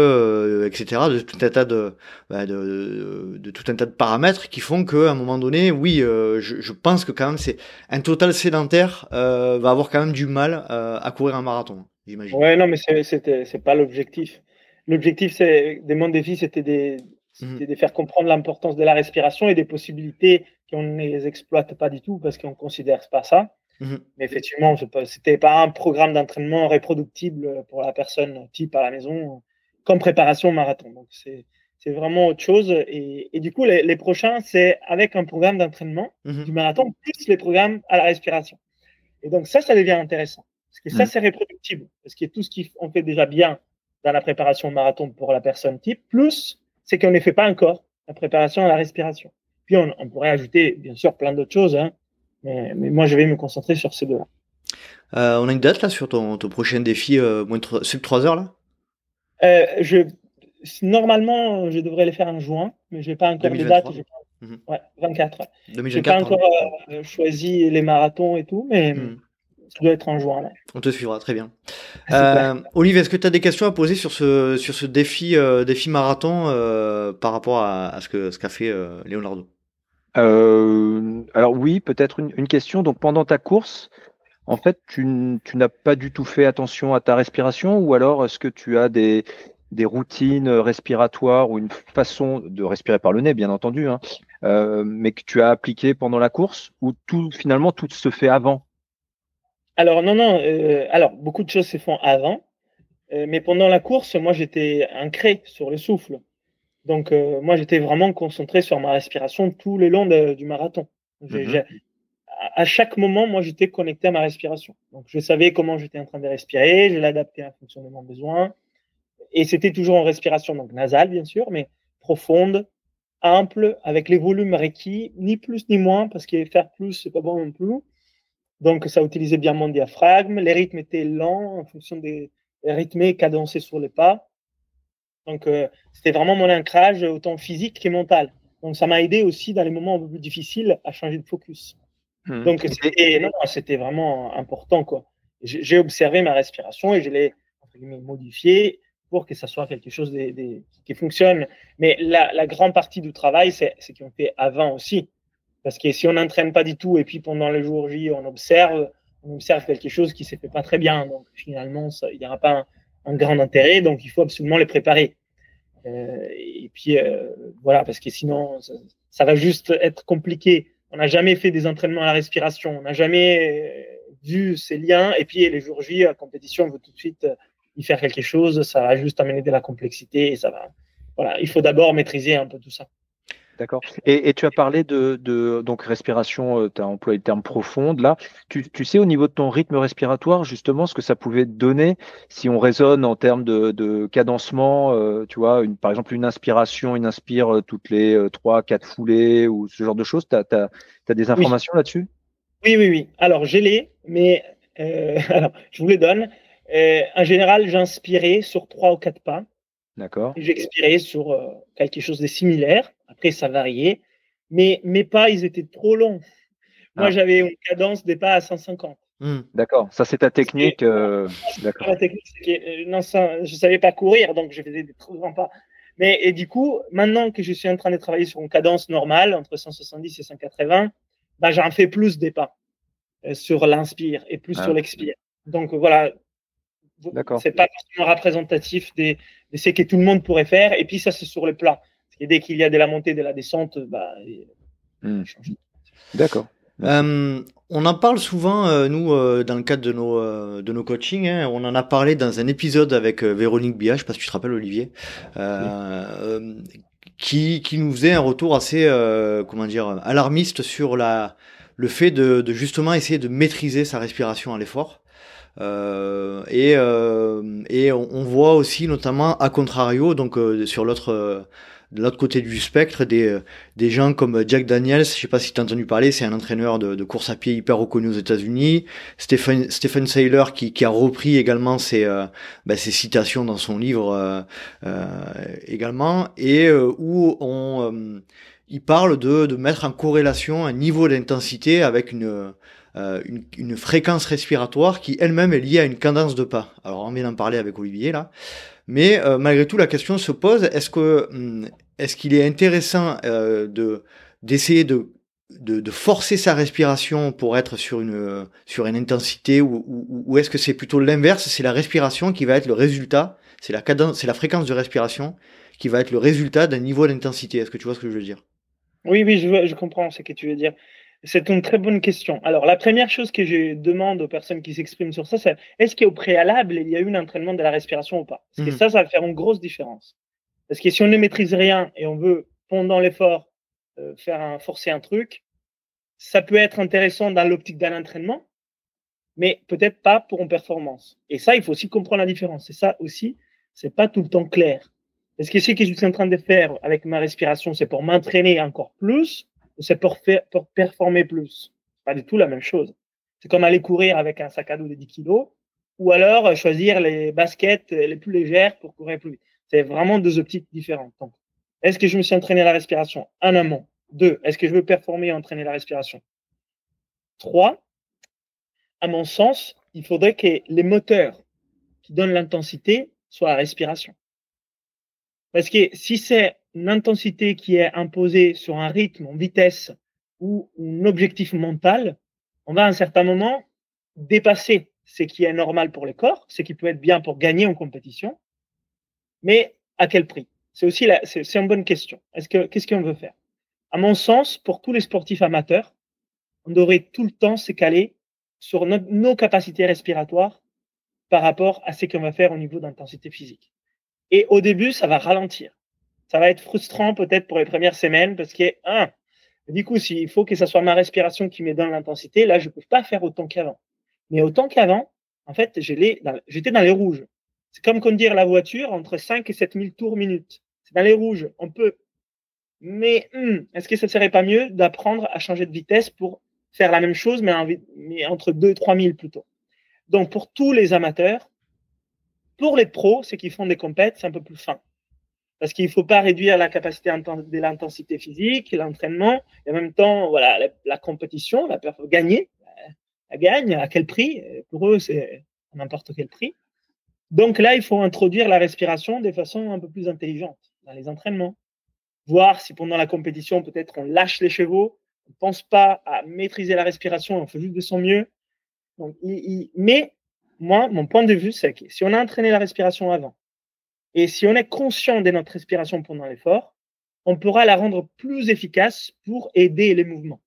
etc. De tout un tas de, bah, de, de, de, tout un tas de paramètres qui font qu'à un moment donné, oui, je, je, pense que quand même c'est un total sédentaire va avoir quand même du mal à courir un marathon. Ouais, non, mais c'est pas l'objectif. L'objectif c'est des mon défi, c'était de, mmh. de faire comprendre l'importance de la respiration et des possibilités qu'on ne les exploite pas du tout parce qu'on considère pas ça. Mmh. Mais effectivement, c'était pas un programme d'entraînement reproductible pour la personne type à la maison comme préparation au marathon. Donc c'est c'est vraiment autre chose. Et, et du coup, les, les prochains, c'est avec un programme d'entraînement mmh. du marathon plus les programmes à la respiration. Et donc ça, ça devient intéressant. Parce que ça, c'est reproductible. Parce que tout ce qu'on fait déjà bien dans la préparation marathon pour la personne type, plus c'est qu'on ne fait pas encore, la préparation à la respiration. Puis on, on pourrait ajouter, bien sûr, plein d'autres choses, hein, mais, mais, moi, je vais me concentrer sur ces deux-là. Euh, on a une date là sur ton, ton prochain défi, euh, moins de, sub 3 heures là? Euh, je, Normalement, je devrais les faire en juin, mais je n'ai pas encore 2023. les dates. Pas, mm -hmm. Ouais, 24. Je n'ai pas encore euh, choisi les marathons et tout, mais. Mm ça doit être en juin. Là. On te suivra, très bien. Euh, Olivier, est-ce que tu as des questions à poser sur ce, sur ce défi, euh, défi marathon euh, par rapport à, à ce qu'a ce qu'a fait euh, Leonardo? Euh, Alors oui, peut-être une, une, question. Donc pendant ta course, en fait, tu, tu n'as pas du tout fait attention à ta respiration ou alors est-ce que tu as des, des routines respiratoires ou une façon de respirer par le nez, bien entendu, hein, euh, mais que tu as appliqué pendant la course ou tout finalement tout se fait avant? Alors, non, non. Euh, alors, beaucoup de choses se font avant. Euh, mais pendant la course, moi, j'étais ancré sur le souffle. Donc, euh, moi, j'étais vraiment concentré sur ma respiration tout le long de, du marathon. Mm à chaque moment, moi, j'étais connecté à ma respiration. Donc, je savais comment j'étais en train de respirer, je l'adaptais en fonction de mon besoin. Et c'était toujours en respiration, donc nasale, bien sûr, mais profonde, ample, avec les volumes requis, ni plus ni moins, parce que faire plus, c'est pas bon non plus. Donc, ça utilisait bien mon diaphragme. Les rythmes étaient lents en fonction des rythmes cadencés sur les pas. Donc, euh, c'était vraiment mon ancrage autant physique que mental. Donc, ça m'a aidé aussi dans les moments un peu plus difficiles à changer de focus. Mmh. Donc, c'était vraiment important. quoi. J'ai observé ma respiration et je l'ai modifiée pour que ça soit quelque chose de, de, qui fonctionne. Mais la, la grande partie du travail, c'est qu'on fait avant aussi. Parce que si on n'entraîne pas du tout et puis pendant le jour J, on observe, on observe quelque chose qui ne se fait pas très bien. Donc finalement, il n'y aura pas un, grand intérêt. Donc il faut absolument les préparer. et puis voilà, parce que sinon, ça, va juste être compliqué. On n'a jamais fait des entraînements à la respiration, on n'a jamais vu ces liens. Et puis les jours J, la compétition, on veut tout de suite y faire quelque chose. Ça va juste amener de la complexité et ça va. Voilà, il faut d'abord maîtriser un peu tout ça. D'accord. Et, tu as parlé de, donc respiration, euh, tu as employé le terme profonde. Là, tu, sais au niveau de ton rythme respiratoire, justement, ce que ça pouvait donner si on raisonne en termes de, cadencement, euh, tu vois, une, par exemple une inspiration, une inspire euh, toutes les trois, quatre foulées ou ce genre de choses. Tu as, des informations là-dessus? Oui, oui, oui. Alors, j'ai les, mais (laughs) alors, je vous les donne. en général, j'inspirais sur trois ou quatre pas. D'accord. J'expirais sur quelque chose de similaire. Après, ça variait. Mais mes pas, ils étaient trop longs. Moi, ah. j'avais une cadence des pas à 150. Hmm. D'accord, ça c'est ta technique. Euh, d'accord. technique, euh, non, ça, je savais pas courir, donc je faisais des trop grands pas. Mais et du coup, maintenant que je suis en train de travailler sur une cadence normale entre 170 et 180, bah, j'en fais plus des pas euh, sur l'inspire et plus ah. sur l'expire. Donc voilà, c'est pas forcément représentatif des, de ce que tout le monde pourrait faire. Et puis ça, c'est sur le plat. Et dès qu'il y a de la montée, de la descente, bah, hmm. D'accord. Euh, on en parle souvent, euh, nous, euh, dans le cadre de nos, de nos coachings. Hein. on en a parlé dans un épisode avec Véronique sais pas si tu te rappelles, Olivier, qui, qui nous faisait un retour assez, comment dire, alarmiste sur la, le fait de, de, justement essayer de maîtriser sa respiration à l'effort. et et on, on, voit aussi, notamment, à contrario, donc sur l'autre de l'autre côté du spectre, des, euh, des gens comme Jack Daniels, je sais pas si tu as entendu parler, c'est un entraîneur de, de, course à pied hyper reconnu aux États-Unis. Stephen, Stephen Saylor qui, qui a repris également ses, euh, bah, ses citations dans son livre euh, euh également, et où on, il parle de, de mettre en corrélation un niveau d'intensité avec une, une, une, fréquence respiratoire qui elle-même est liée à une cadence de pas. Alors on vient d'en parler avec Olivier là. Mais euh, malgré tout, la question se pose est-ce que hum, est-ce qu'il est intéressant euh, de d'essayer de, de, de forcer sa respiration pour être sur une sur une intensité ou, ou, ou est-ce que c'est plutôt l'inverse? C'est la respiration qui va être le résultat, c'est la cadence, c'est la fréquence de respiration qui va être le résultat d'un niveau d'intensité. Est-ce que tu vois ce que je veux dire? Oui, oui, je, je comprends ce que tu veux dire. C'est une très bonne question. Alors, la première chose que je demande aux personnes qui s'expriment sur ça, c'est est-ce qu'au préalable, il y a eu un entraînement de la respiration ou pas? Parce que mhm. ça, ça va faire une grosse différence. Parce que si on ne maîtrise rien et on veut, pendant l'effort, euh, faire un, forcer un truc, ça peut être intéressant dans l'optique d'un entraînement, mais peut-être pas pour une performance. Et ça, il faut aussi comprendre la différence. Et ça aussi, c'est pas tout le temps clair. Est-ce que ce que je suis en train de faire avec ma respiration, c'est pour m'entraîner encore plus c'est pour, faire, pour performer plus. Pas du tout la même chose. C'est comme aller courir avec un sac à dos de 10 kilos ou alors euh, choisir les baskets les plus légères pour courir plus vite. C'est vraiment deux optiques différentes. Donc, est-ce que je me suis entraîné à la respiration? Un amont. Deux, est-ce que je veux performer et entraîner la respiration? Trois, à mon sens, il faudrait que les moteurs qui donnent l'intensité soient la respiration. Parce que si c'est une intensité qui est imposée sur un rythme, en vitesse ou un objectif mental, on va à un certain moment dépasser ce qui est normal pour le corps, ce qui peut être bien pour gagner en compétition, mais à quel prix? C'est aussi c'est, une bonne question. Est-ce que qu'est-ce qu'on veut faire? À mon sens, pour tous les sportifs amateurs, on devrait tout le temps se caler sur nos capacités respiratoires par rapport à ce qu'on va faire au niveau d'intensité physique. Et au début, ça va ralentir ça va être frustrant peut-être pour les premières semaines parce que, un, du coup, s'il faut que ce soit ma respiration qui me donne l'intensité, là, je ne peux pas faire autant qu'avant. Mais autant qu'avant, en fait, j'étais dans les rouges. C'est comme conduire la voiture entre 5 et 7 000 tours minute. C'est dans les rouges. On peut. Mais hmm, est-ce que ce ne serait pas mieux d'apprendre à changer de vitesse pour faire la même chose, mais, mais entre 2 et 3 000 plutôt? Donc, pour tous les amateurs, pour les pros, ceux qui font des compètes, c'est un peu plus fin. Parce qu'il ne faut pas réduire la capacité de l'intensité physique, l'entraînement, et en même temps, voilà, la, compétition, la gagner, la gagne, à quel prix Pour eux, c'est n'importe quel prix. Donc là, il faut introduire la respiration de façon un peu plus intelligente dans les entraînements. Voir si pendant la compétition, peut-être on lâche les chevaux, on ne pense pas à maîtriser la respiration, on fait juste de son mieux. Donc, mais moi, mon point de vue, c'est que si on a entraîné la respiration avant, Et si on est conscient de notre respiration pendant l'effort, on pourra la rendre plus efficace pour aider les mouvements.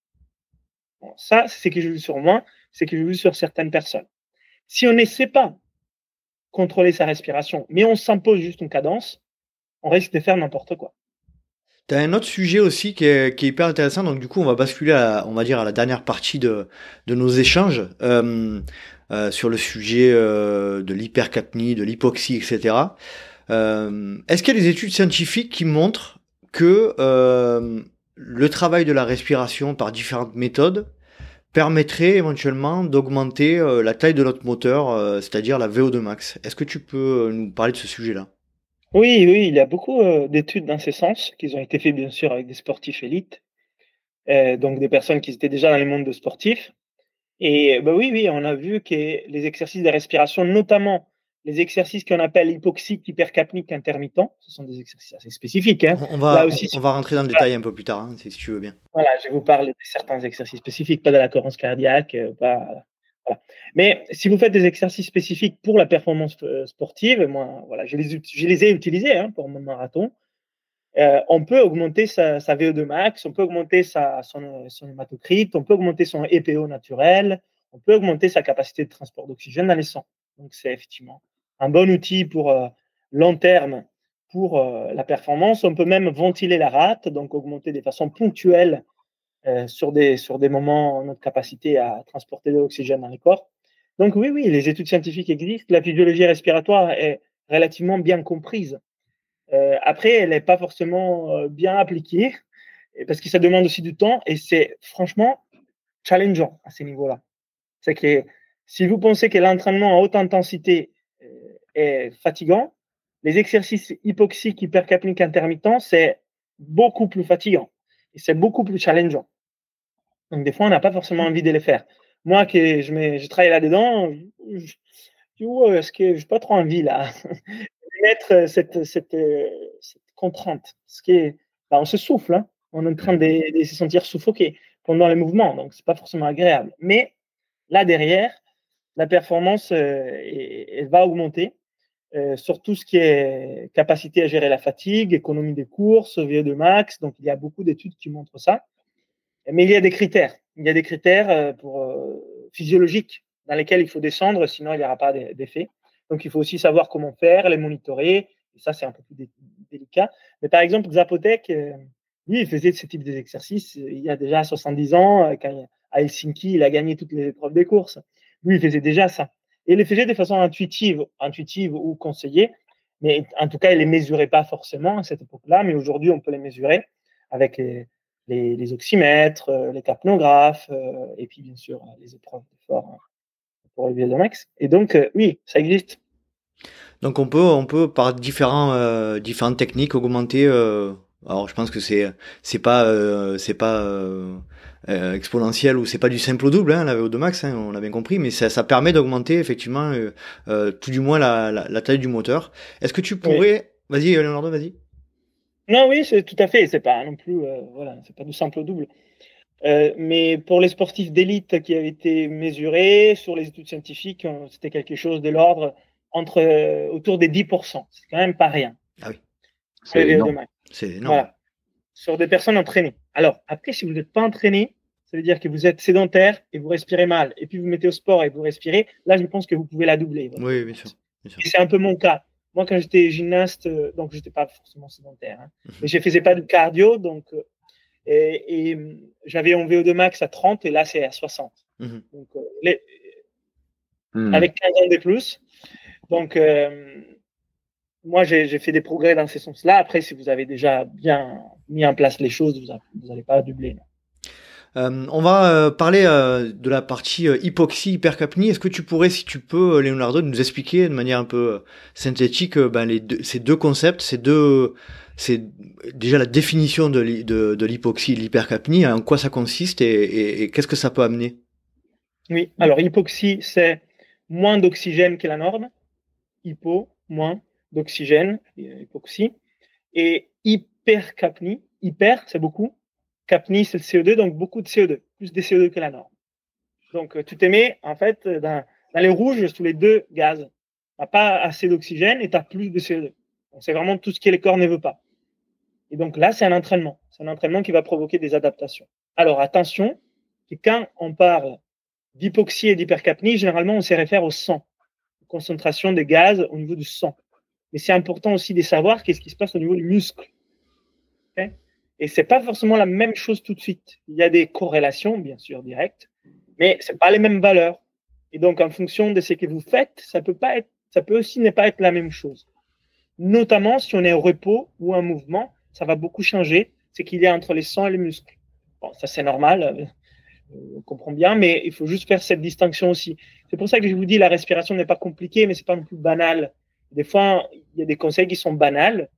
ça, c'est ce que j'ai vu sur moi, c'est ce que j'ai vu sur certaines personnes. Si on ne sait pas contrôler sa respiration, mais on s'impose juste une cadence, on risque de faire n'importe quoi. Tu as un autre sujet aussi qui est, hyper intéressant, donc du coup on va basculer à, on va dire à la dernière partie de, nos échanges euh, euh, sur le sujet euh, de l'hypercapnie, de l'hypoxie, etc. Est-ce qu'il y a des études scientifiques qui montrent que le travail de la respiration par différentes méthodes permettrait éventuellement d'augmenter la taille de notre moteur, c'est-à-dire la VO2 max? Est-ce que tu peux nous parler de ce sujet-là? Oui, oui, il y a beaucoup euh, d'études dans ce sens qui ont été faites bien sûr avec des sportifs élites, euh, donc des personnes qui étaient déjà dans le monde de sportifs. Et bah oui, oui, on a vu que les exercices de respiration, notamment les exercices qu'on appelle hypoxique hypercapnique intermittent, ce sont des exercices assez spécifiques. Hein. On, va, on va rentrer dans le détail un peu plus tard, hein, si tu veux bien. Voilà, je vous parler de certains exercices spécifiques, pas de la cohérence cardiaque, euh, pas mais si vous faites des exercices spécifiques pour la performance euh, sportive, moi, voilà, je les, je les ai utilisés hein, pour mon marathon. Euh, on peut augmenter sa, VO2 max, on peut augmenter sa, son, son, hématocrite, on peut augmenter son EPO naturel, on peut augmenter sa capacité de transport d'oxygène dans les sangs. Donc, c'est effectivement un bon outil pour euh, long terme pour la performance. On peut même ventiler la rate, donc augmenter de façon ponctuelle euh, sur, des, sur des moments, notre capacité à transporter de l'oxygène dans les corps. Donc oui, oui, les études scientifiques existent. La physiologie respiratoire est relativement bien comprise. Euh, après, elle n'est pas forcément euh, bien appliquée parce que ça demande aussi du temps et c'est franchement challengeant à ce niveau-là. C'est que si vous pensez que l'entraînement à haute intensité est fatigant, les exercices hypoxiques hypercapniques intermittents, c'est beaucoup plus fatigant et c'est beaucoup plus challengeant. Donc, des fois, on n'a pas forcément envie de les faire. Moi, que je, je travaille là-dedans, je, dis, est-ce que je n'ai pas trop envie là? (laughs) Mettre euh, cette, cette, euh, contrainte que bah, on se souffle, hein. on est en train de, se sentir suffoqué pendant les mouvements, donc c'est pas forcément agréable. Mais là derrière, la performance, euh, elle va augmenter. sur tout ce qui est capacité à gérer la fatigue, économie des courses, VO2 max. Donc, il y a beaucoup d'études qui montrent ça. Mais il y a des critères. Il y a des critères euh, euh, physiologiques dans lesquels il faut descendre, sinon il n'y aura pas d'effet. Donc il faut aussi savoir comment faire, les monitorer. Ça, c'est un peu plus délicat. Mais par exemple, Zapotec, euh, lui, il faisait ce type d'exercice il y a déjà 70 ans. À Helsinki, il a gagné toutes les épreuves des courses. Lui, il faisait déjà ça. Et il les faisait de façon intuitive, intuitive ou conseillée. Mais en tout cas, il ne les mesurait pas forcément à cette époque-là. Mais aujourd'hui, on peut les mesurer avec les, les, oxymètres, euh, les capnographes, euh, et puis bien sûr les épreuves d'effort pour les max. Et donc, euh, oui, ça existe. Donc on peut, on peut par différents, différentes techniques augmenter. Alors je pense que c'est, c'est pas, c'est pas exponentiel ou c'est pas du simple au double, hein, la VO2 max, hein, on l'a bien compris, mais ça, ça permet d'augmenter effectivement tout du moins la, la, taille du moteur. Est-ce que tu pourrais, vas-y Leonardo, vas-y. Non, oui, c'est tout à fait. C'est pas non plus, euh, voilà, c'est pas du simple au double. Euh, mais pour les sportifs d'élite qui avaient été mesurés sur les études scientifiques, euh, c'était quelque chose de l'ordre entre autour des 10%. C'est quand même pas rien. Ah oui. C'est énorme. Voilà. Sur des personnes entraînées. Alors, après, si vous n'êtes pas entraîné, ça veut dire que vous êtes sédentaire et vous respirez mal. Et puis vous mettez au sport et vous respirez. Là, je pense que vous pouvez la doubler. Oui, bien sûr. Et c'est un peu mon cas. Moi, quand j'étais gymnaste, euh, donc j'étais pas forcément sédentaire, hein, mhm. mais je faisais pas de cardio, donc euh, et, et j'avais un VO2 max à 30 et là c'est à 60. Mhm. Donc euh, les, mhm. avec 15 ans de plus. Donc moi j'ai fait des progrès dans ce sens-là. Après, si vous avez déjà bien mis en place les choses, vous n'allez pas doubler. Euh, on va euh, parler euh, de la partie hypoxie, hypercapnie. Est-ce que tu pourrais, si tu peux, Leonardo, nous expliquer de manière un peu synthétique ben, les ces deux concepts, ces deux, c'est déjà la définition de, l'hypoxie et de l'hypercapnie, en quoi ça consiste et, qu'est-ce que ça peut amener? Oui, alors hypoxie, c'est moins d'oxygène que la norme. Hypo, moins d'oxygène, hypoxie. Et hypercapnie, hyper, c'est beaucoup Capni, c'est le CO2, donc beaucoup de CO2, plus de CO2 que la norme. Donc, euh, tu t'émets, en fait, dans, les rouges, sous les deux gaz. Tu pas assez d'oxygène et tu as plus de CO2. C'est vraiment tout ce que le corps ne veut pas. Et donc là, c'est un entraînement. C'est un entraînement qui va provoquer des adaptations. Alors attention, quand on parle d'hypoxie et d'hypercapnie, généralement, on se réfère au sang, concentration des gaz au niveau du sang. Mais c'est important aussi de savoir qu'est-ce qui se passe au niveau du muscle. et c'est pas forcément la même chose tout de suite. Il y a des corrélations, bien sûr, directes, mais c'est pas les mêmes valeurs. Et donc, en fonction de ce que vous faites, ça peut pas être, ça peut aussi ne pas être la même chose. Notamment si on est au repos ou en mouvement, ça va beaucoup changer. C'est qu'il y a entre les sangs et les muscles. Bon, ça c'est normal, euh, on comprend bien, mais il faut juste faire cette distinction aussi. C'est pour ça que je vous dis la respiration n'est pas compliquée, mais c'est pas non plus banal. Des fois, il y a des conseils qui sont banals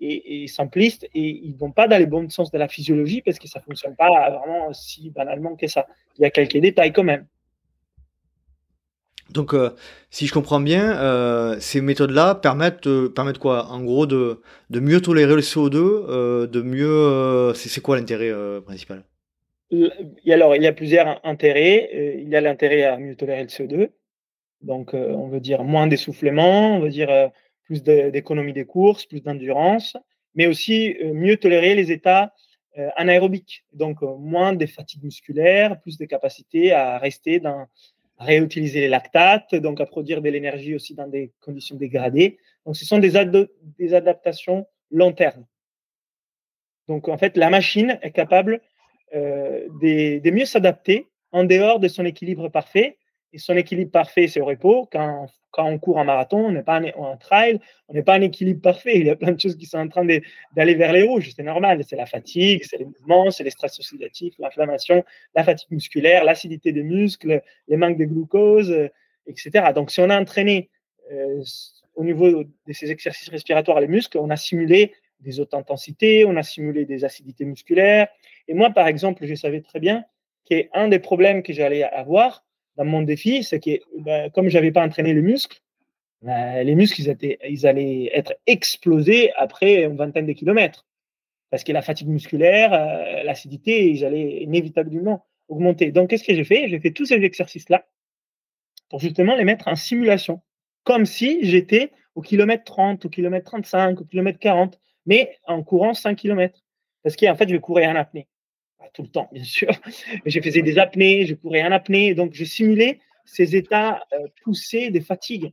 et, simplistes et ils vont pas dans le bon sens de la physiologie parce que ça fonctionne pas vraiment si banalement que ça. Il y a quelques détails quand même. Donc, euh, si je comprends bien, euh, ces méthodes-là permettent, permettent quoi? En gros, de, de, mieux tolérer le CO2, euh, de mieux. c'est quoi l'intérêt principal? Alors, il y a plusieurs intérêts. Il y a l'intérêt à mieux tolérer le CO2. Donc, on veut dire moins d'essoufflement, on veut dire plus d'économie des courses, plus d'endurance, mais aussi mieux tolérer les états anaérobiques. Donc, moins de fatigue musculaire, plus de capacité à rester dans réutiliser les lactates, donc à produire de l'énergie aussi dans des conditions dégradées. Donc, ce sont des, des adaptations long terme. Donc, en fait, la machine est capable euh, de, mieux s'adapter en dehors de son équilibre parfait. Et son équilibre parfait, c'est au repos. Quand, quand on court en marathon, on n'est pas en, trail, on n'est pas en équilibre parfait. Il y a plein de choses qui sont en train d'aller vers les rouges. C'est normal. C'est la fatigue, c'est les mouvements, c'est les stress oxydatifs, l'inflammation, la fatigue musculaire, l'acidité des muscles, les manques de glucose, euh, etc. Donc, si on a entraîné euh, au niveau de ces exercices respiratoires les muscles, on a simulé des hautes intensités, on a simulé des acidités musculaires. Et moi, par exemple, je savais très bien qu'un des problèmes que j'allais avoir, dans mon défi, c'est que ben, comme je n'avais pas entraîné le muscle, ben, les muscles, ils, allaient être explosés après une vingtaine de kilomètres. Parce que la fatigue musculaire, euh, l'acidité, ils allaient inévitablement augmenter. Donc, qu'est-ce que j'ai fait? J'ai fait tous ces exercices-là pour justement les mettre en simulation. Comme si j'étais au kilomètre 30, au kilomètre 35, au kilomètre 40, mais en courant 5 kilomètres. Parce qu'en fait, je courais en apnée tout le temps, bien sûr. Je faisais des apnées, je courais en apnée. Donc, je simulais ces états euh, poussés de fatigue.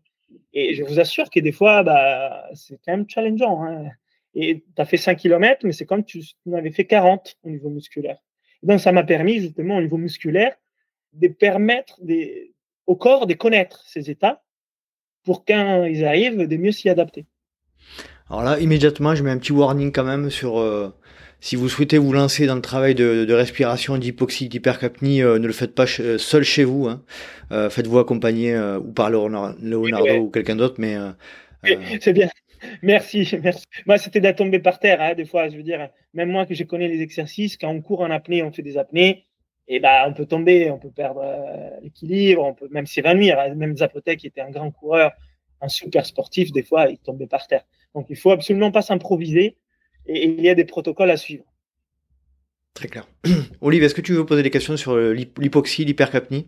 Et je vous assure que des fois, bah, c'est quand même challengeant. Hein. Et tu as fait 5 km, mais c'est comme tu en avais fait 40 au niveau musculaire. donc, ça m'a permis, justement, au niveau musculaire, de permettre des, au corps de connaître ces états pour quand ils arrivent, de mieux s'y adapter. Alors là, immédiatement, je mets un petit warning quand même sur euh, si vous souhaitez vous lancer dans le travail de, de respiration, d'hypoxie, d'hypercapnie, euh, ne le faites pas euh, seul chez vous. Hein. Euh, faites-vous accompagner ou par Leonardo ou quelqu'un d'autre, mais c'est bien. Merci, (laughs) merci. Moi, c'était de tomber par terre, hein, des fois. Je veux dire, même moi que je connais les exercices, quand on court en apnée, on fait des apnées, et ben, on peut tomber, on peut perdre l'équilibre, on peut même s'évanouir. Hein. Même Zapotec, qui était un grand coureur, un super sportif, des fois, il tombait par terre. Donc, il faut absolument pas s'improviser et il y a des protocoles à suivre. Très clair. (clears throat) Olive, est-ce que tu veux poser des questions sur l'hypoxie, l'hypercapnie?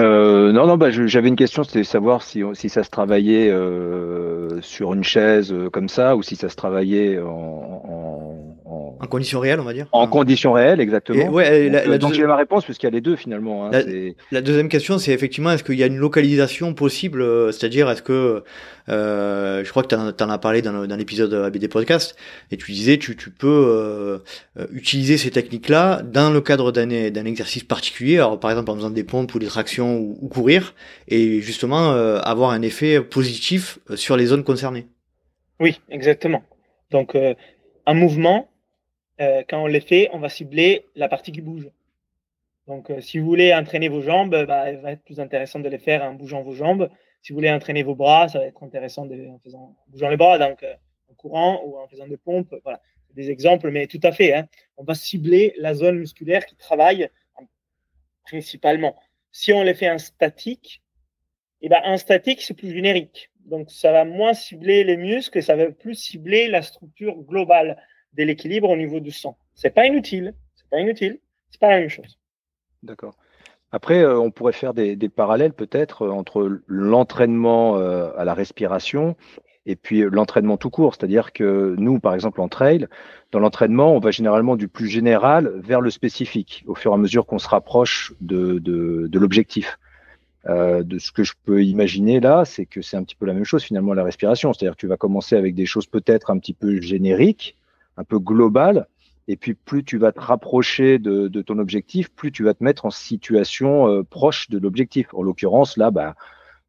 Euh, non, non, bah, j'avais une question, c'était savoir si, si ça se travaillait euh, sur une chaise euh, comme ça ou si ça se travaillait en, en, conditions réelles, on va dire. En conditions réelles, exactement. ouais, la, donc j'ai ma réponse puisqu'il y a les deux finalement. Hein, la, deuxième question, c'est effectivement est-ce qu'il y a une localisation possible, c'est-à-dire est-ce que je crois que tu en, as parlé dans, dans l'épisode ABD podcast et tu disais tu, tu peux utiliser ces techniques-là dans le cadre d'un exercice particulier, alors par exemple en faisant des pompes ou des tractions ou, courir, et justement euh, avoir un effet positif euh, sur les zones. Oui, exactement. Donc, euh, un mouvement, quand on le fait, on va cibler la partie qui bouge. Donc, si vous voulez entraîner vos jambes, bah, il va être plus intéressant de les faire en bougeant vos jambes. Si vous voulez entraîner vos bras, ça va être intéressant de, en, faisant, bougeant les bras, donc en courant ou en faisant des pompes. Voilà, des exemples, mais tout à fait. Hein. On va cibler la zone musculaire qui travaille principalement. Si on les fait en statique, et eh ben, un statique, c'est plus générique. Donc, ça va moins cibler les muscles et ça va plus cibler la structure globale de l'équilibre au niveau du sang. C'est pas inutile. C'est pas inutile. C'est pas la même chose. D'accord. Après, euh, on pourrait faire des, parallèles peut-être euh, entre l'entraînement euh, à la respiration et puis l'entraînement tout court. C'est-à-dire que nous, par exemple, en trail, dans l'entraînement, on va généralement du plus général vers le spécifique, au fur et à mesure qu'on se rapproche de, l'objectif. Euh, de ce que je peux imaginer là, c'est que c'est un petit peu la même chose finalement la respiration. C'est-à-dire que tu vas commencer avec des choses peut-être un petit peu génériques, un peu globales, et puis plus tu vas te rapprocher de, de ton objectif, plus tu vas te mettre en situation euh, proche de l'objectif. En l'occurrence, là, bah,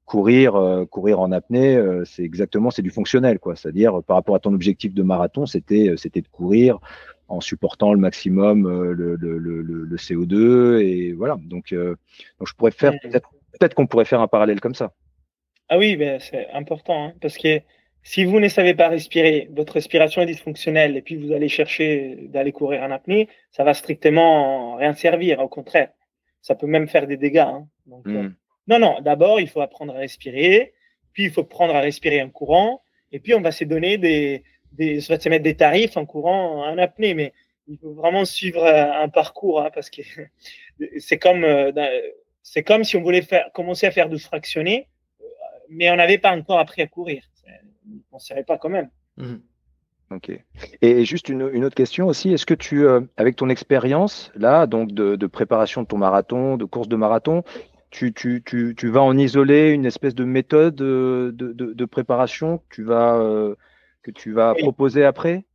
courir, euh, courir en apnée, euh, c'est exactement, c'est du fonctionnel, quoi. C'est-à-dire par rapport à ton objectif de marathon, c'était, c'était de courir en supportant le maximum le, le, le, le, CO2 et voilà. Donc, donc je pourrais faire peut-être peut-être qu'on pourrait faire un parallèle comme ça. Ah oui, ben c'est important, hein, parce que si vous ne savez pas respirer, votre respiration est dysfonctionnelle, et puis vous allez chercher d'aller courir en apnée, ça va strictement rien servir, au contraire. Ça peut même faire des dégâts. Hein. Donc, euh, hmm. non, non, d'abord, il faut apprendre à respirer, puis il faut prendre à respirer en courant, et puis on va se donner des, des, va se mettre des tarifs en courant en apnée, mais il faut vraiment suivre un parcours, hein, parce que (laughs) c'est comme euh, c'est comme si on voulait faire, commencer à faire du fractionné, euh, mais on n'avait pas encore appris à courir. On ne savait pas quand même. Mhm. Ok. Et juste une, autre question aussi, est-ce que tu, euh, avec ton expérience là, donc de, préparation de ton marathon, de course de marathon, tu, tu, tu, tu vas en isoler une espèce de méthode euh, de, de, préparation que tu vas, que tu vas proposer après?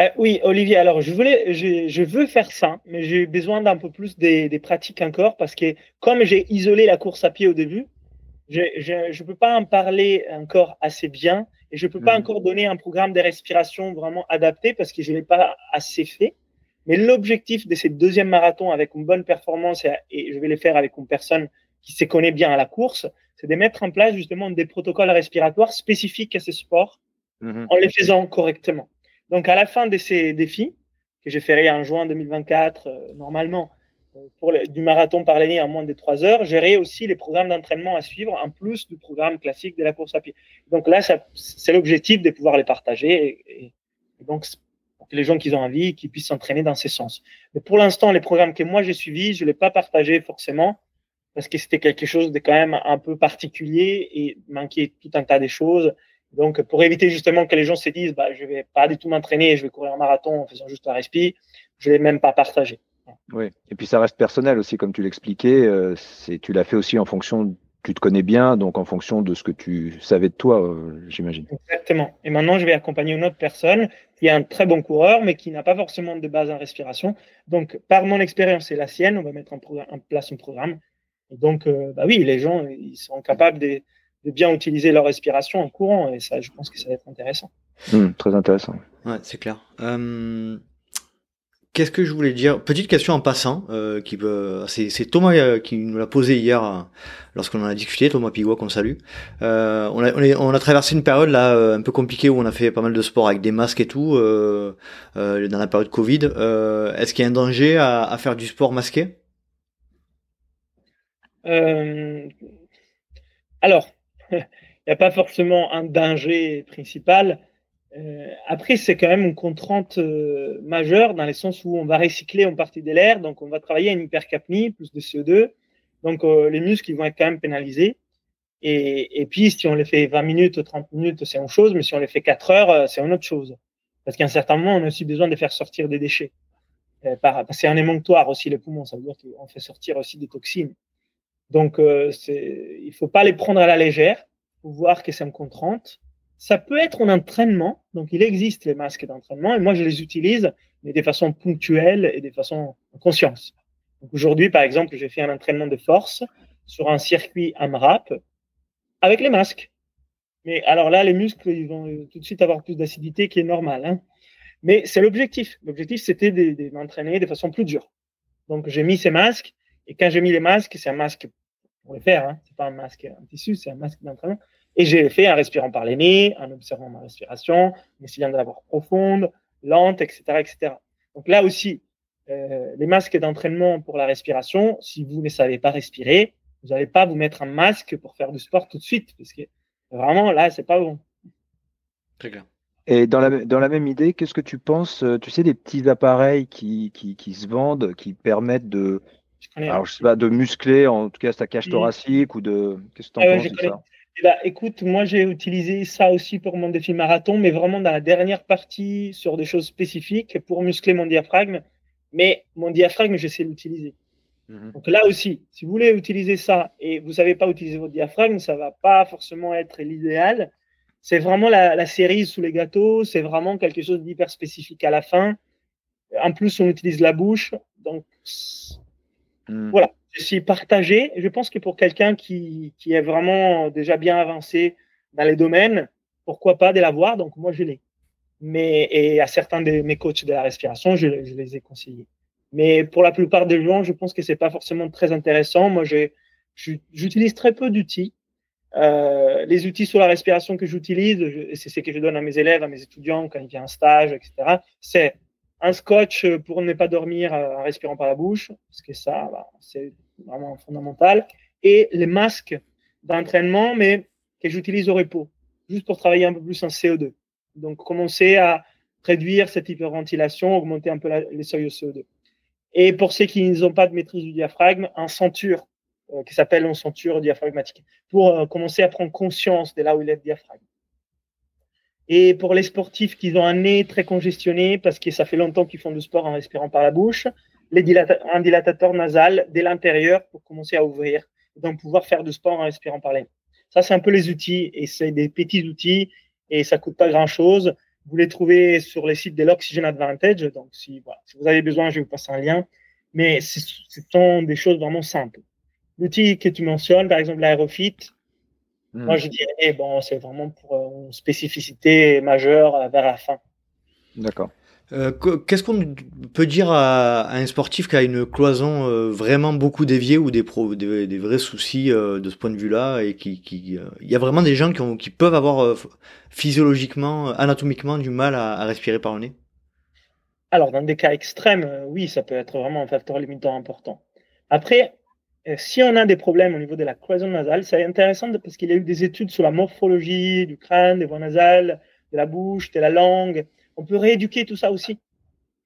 Euh, oui, Olivier, alors je voulais, je, veux faire ça, mais j'ai besoin d'un peu plus des, pratiques encore parce que comme j'ai isolé la course à pied au début, je ne peux pas en parler encore assez bien et je ne peux pas mhm. encore donner un programme de respiration vraiment adapté parce que je ne l'ai pas assez fait. Mais l'objectif de ces deuxième marathon avec une bonne performance et, je vais les faire avec une personne qui se connaît bien à la course, c'est de mettre en place justement des protocoles respiratoires spécifiques à ces sports mhm. en les faisant correctement. Donc, à la fin de ces défis, que j'ai fait en juin 2024, euh, normalement, euh, pour du marathon par l'année en moins de trois heures, gérer aussi les programmes d'entraînement à suivre, en plus du programme classique de la course à pied. Donc là, c'est l'objectif de pouvoir les partager et, donc les gens qui ont envie, qui puissent s'entraîner dans ces sens. Mais pour l'instant, les programmes que moi j'ai suivis, je ne l'ai pas partagé forcément parce que c'était quelque chose de quand même un peu particulier et manquait tout un tas de choses. Donc, pour éviter justement que les gens se disent, bah, je vais pas du tout m'entraîner, je vais courir un marathon en faisant juste un respi, je l'ai même pas partagé. Oui, et puis ça reste personnel aussi, comme tu l'expliquais. Euh, c'est, tu l'as fait aussi en fonction, tu te connais bien, donc en fonction de ce que tu savais de toi, euh, j'imagine. Exactement. Et maintenant, je vais accompagner une autre personne qui est un très bon coureur, mais qui n'a pas forcément de base en respiration. Donc, par mon expérience et la sienne, on va mettre en, en place un programme. Et donc, euh, bah oui, les gens, ils sont capables de de bien utiliser leur respiration en courant. Et ça, je pense que ça va être intéressant. Hmm, très intéressant. Ouais, c'est clair. Euh, qu'est-ce que je voulais dire? Petite question en passant, euh, qui peut, c'est, Thomas euh, qui nous l'a posé hier lorsqu'on en a discuté, Thomas Pigua qu'on salue. on, a, on, a, traversé une période là un peu compliquée où on a fait pas mal de sport avec des masques et tout dans la période Covid. est-ce qu'il y a un danger à, à faire du sport masqué? Alors, n'y a pas forcément un danger principal. Euh, après, c'est quand même une contrainte euh, majeure dans le sens où on va recycler en partie de l'air, donc on va travailler une hypercapnie, plus de CO2, donc euh, les muscles ils vont être quand même pénalisés. Et, et, puis, si on les fait 20 minutes ou 30 minutes, c'est une chose, mais si on les fait 4 heures, c'est une autre chose. Parce qu'à un certain moment, on a aussi besoin de faire sortir des déchets. Par, c'est un émonctoire aussi, les poumons, ça veut dire qu'on fait sortir aussi des toxines. Donc, euh, il ne faut pas les prendre à la légère, voir que c'est une contrainte. Ça peut être un entraînement, donc il existe les masques d'entraînement, et moi je les utilise, mais de façon ponctuelle et de façon en conscience. Aujourd'hui, par exemple, j'ai fait un entraînement de force sur un circuit AMRAP avec les masques. Mais alors là, les muscles, ils vont tout de suite avoir plus d'acidité qui est normal. Hein. Mais c'est l'objectif. L'objectif, c'était de, m'entraîner de façon plus dure. Donc, j'ai mis ces masques. Et quand j'ai mis les masques, c'est un masque pour les faire. Hein. C'est pas un masque en tissu, c'est un masque d'entraînement. Et j'ai fait en respirant par les nez, en observant ma respiration, en essayant de l'avoir profonde, lente, etc., etc. Donc là aussi, euh, les masques d'entraînement pour la respiration, si vous ne savez pas respirer, vous n'allez pas vous mettre un masque pour faire du sport tout de suite, parce que vraiment là, c'est pas bon. Très clair. Et dans la, dans la même idée, qu'est-ce que tu penses, euh, tu sais, des petits appareils qui, qui, qui se vendent, qui permettent de, alors, je sais pas, de muscler en tout cas sa cage thoracique ou de. Qu'est-ce que tu en penses de ça? Eh ben, écoute, moi j'ai utilisé ça aussi pour mon défi marathon, mais vraiment dans la dernière partie sur des choses spécifiques pour muscler mon diaphragme. Mais mon diaphragme, je sais l'utiliser. Mhm. Donc là aussi, si vous voulez utiliser ça et vous ne savez pas utiliser votre diaphragme, ça ne va pas forcément être l'idéal. C'est vraiment la, la, série sous les gâteaux, c'est vraiment quelque chose d'hyper spécifique à la fin. En plus, on utilise la bouche. Donc mhm. voilà, je suis partagé. Je pense que pour quelqu'un qui, qui, est vraiment déjà bien avancé dans les domaines, pourquoi pas de l'avoir? Donc moi, je l'ai. Mais et à certains de mes coachs de la respiration, je, je les ai conseillés. Mais pour la plupart des gens, je pense que c'est pas forcément très intéressant. Moi, j'utilise très peu d'outils. Euh, les outils sur la respiration que j'utilise, c'est ce que je donne à mes élèves, à mes étudiants quand ils viennent en stage, etc. C'est un scotch pour ne pas dormir en respirant par la bouche, parce que ça, bah, c'est vraiment fondamental. Et les masques d'entraînement, mais que j'utilise au repos, juste pour travailler un peu plus en CO2. Donc, commencer à réduire cette hyperventilation, augmenter un peu les seuils de CO2. Et pour ceux qui n'ont pas de maîtrise du diaphragme, un ceinture euh, qui s'appelle une ceinture diaphragmatique pour euh, commencer à prendre conscience de là où il est le diaphragme. Et pour les sportifs qui ont un nez très congestionné parce que ça fait longtemps qu'ils font du sport en respirant par la bouche, les un dilatateur nasal dès l'intérieur pour commencer à ouvrir donc pouvoir faire du sport en respirant par les nez. Ça, c'est un peu les outils et c'est des petits outils et ça coûte pas grand chose. Vous les trouvez sur les sites de l'Oxygen Advantage. Donc, si, vous avez besoin, je vais vous passer un lien. Mais ce sont des choses vraiment simples. L'outil que tu mentionnes, par exemple l'Aerofit, hmm. moi je dirais, bon, c'est vraiment pour une spécificité majeure vers la fin. D'accord. Euh, qu'est-ce qu'on peut dire à, un sportif qui a une cloison euh, vraiment beaucoup déviée ou des, des, vrais soucis euh, de ce point de vue-là et qui, il y a vraiment des gens qui, ont, qui peuvent avoir physiologiquement, anatomiquement du mal à, respirer par le nez? Alors dans des cas extrêmes, oui, ça peut être vraiment un facteur limitant important. Après, si on a des problèmes au niveau de la cloison nasale, c'est intéressant parce qu'il y a eu des études sur la morphologie du crâne, des voies nasales, de la bouche, de la langue on peut rééduquer tout ça aussi.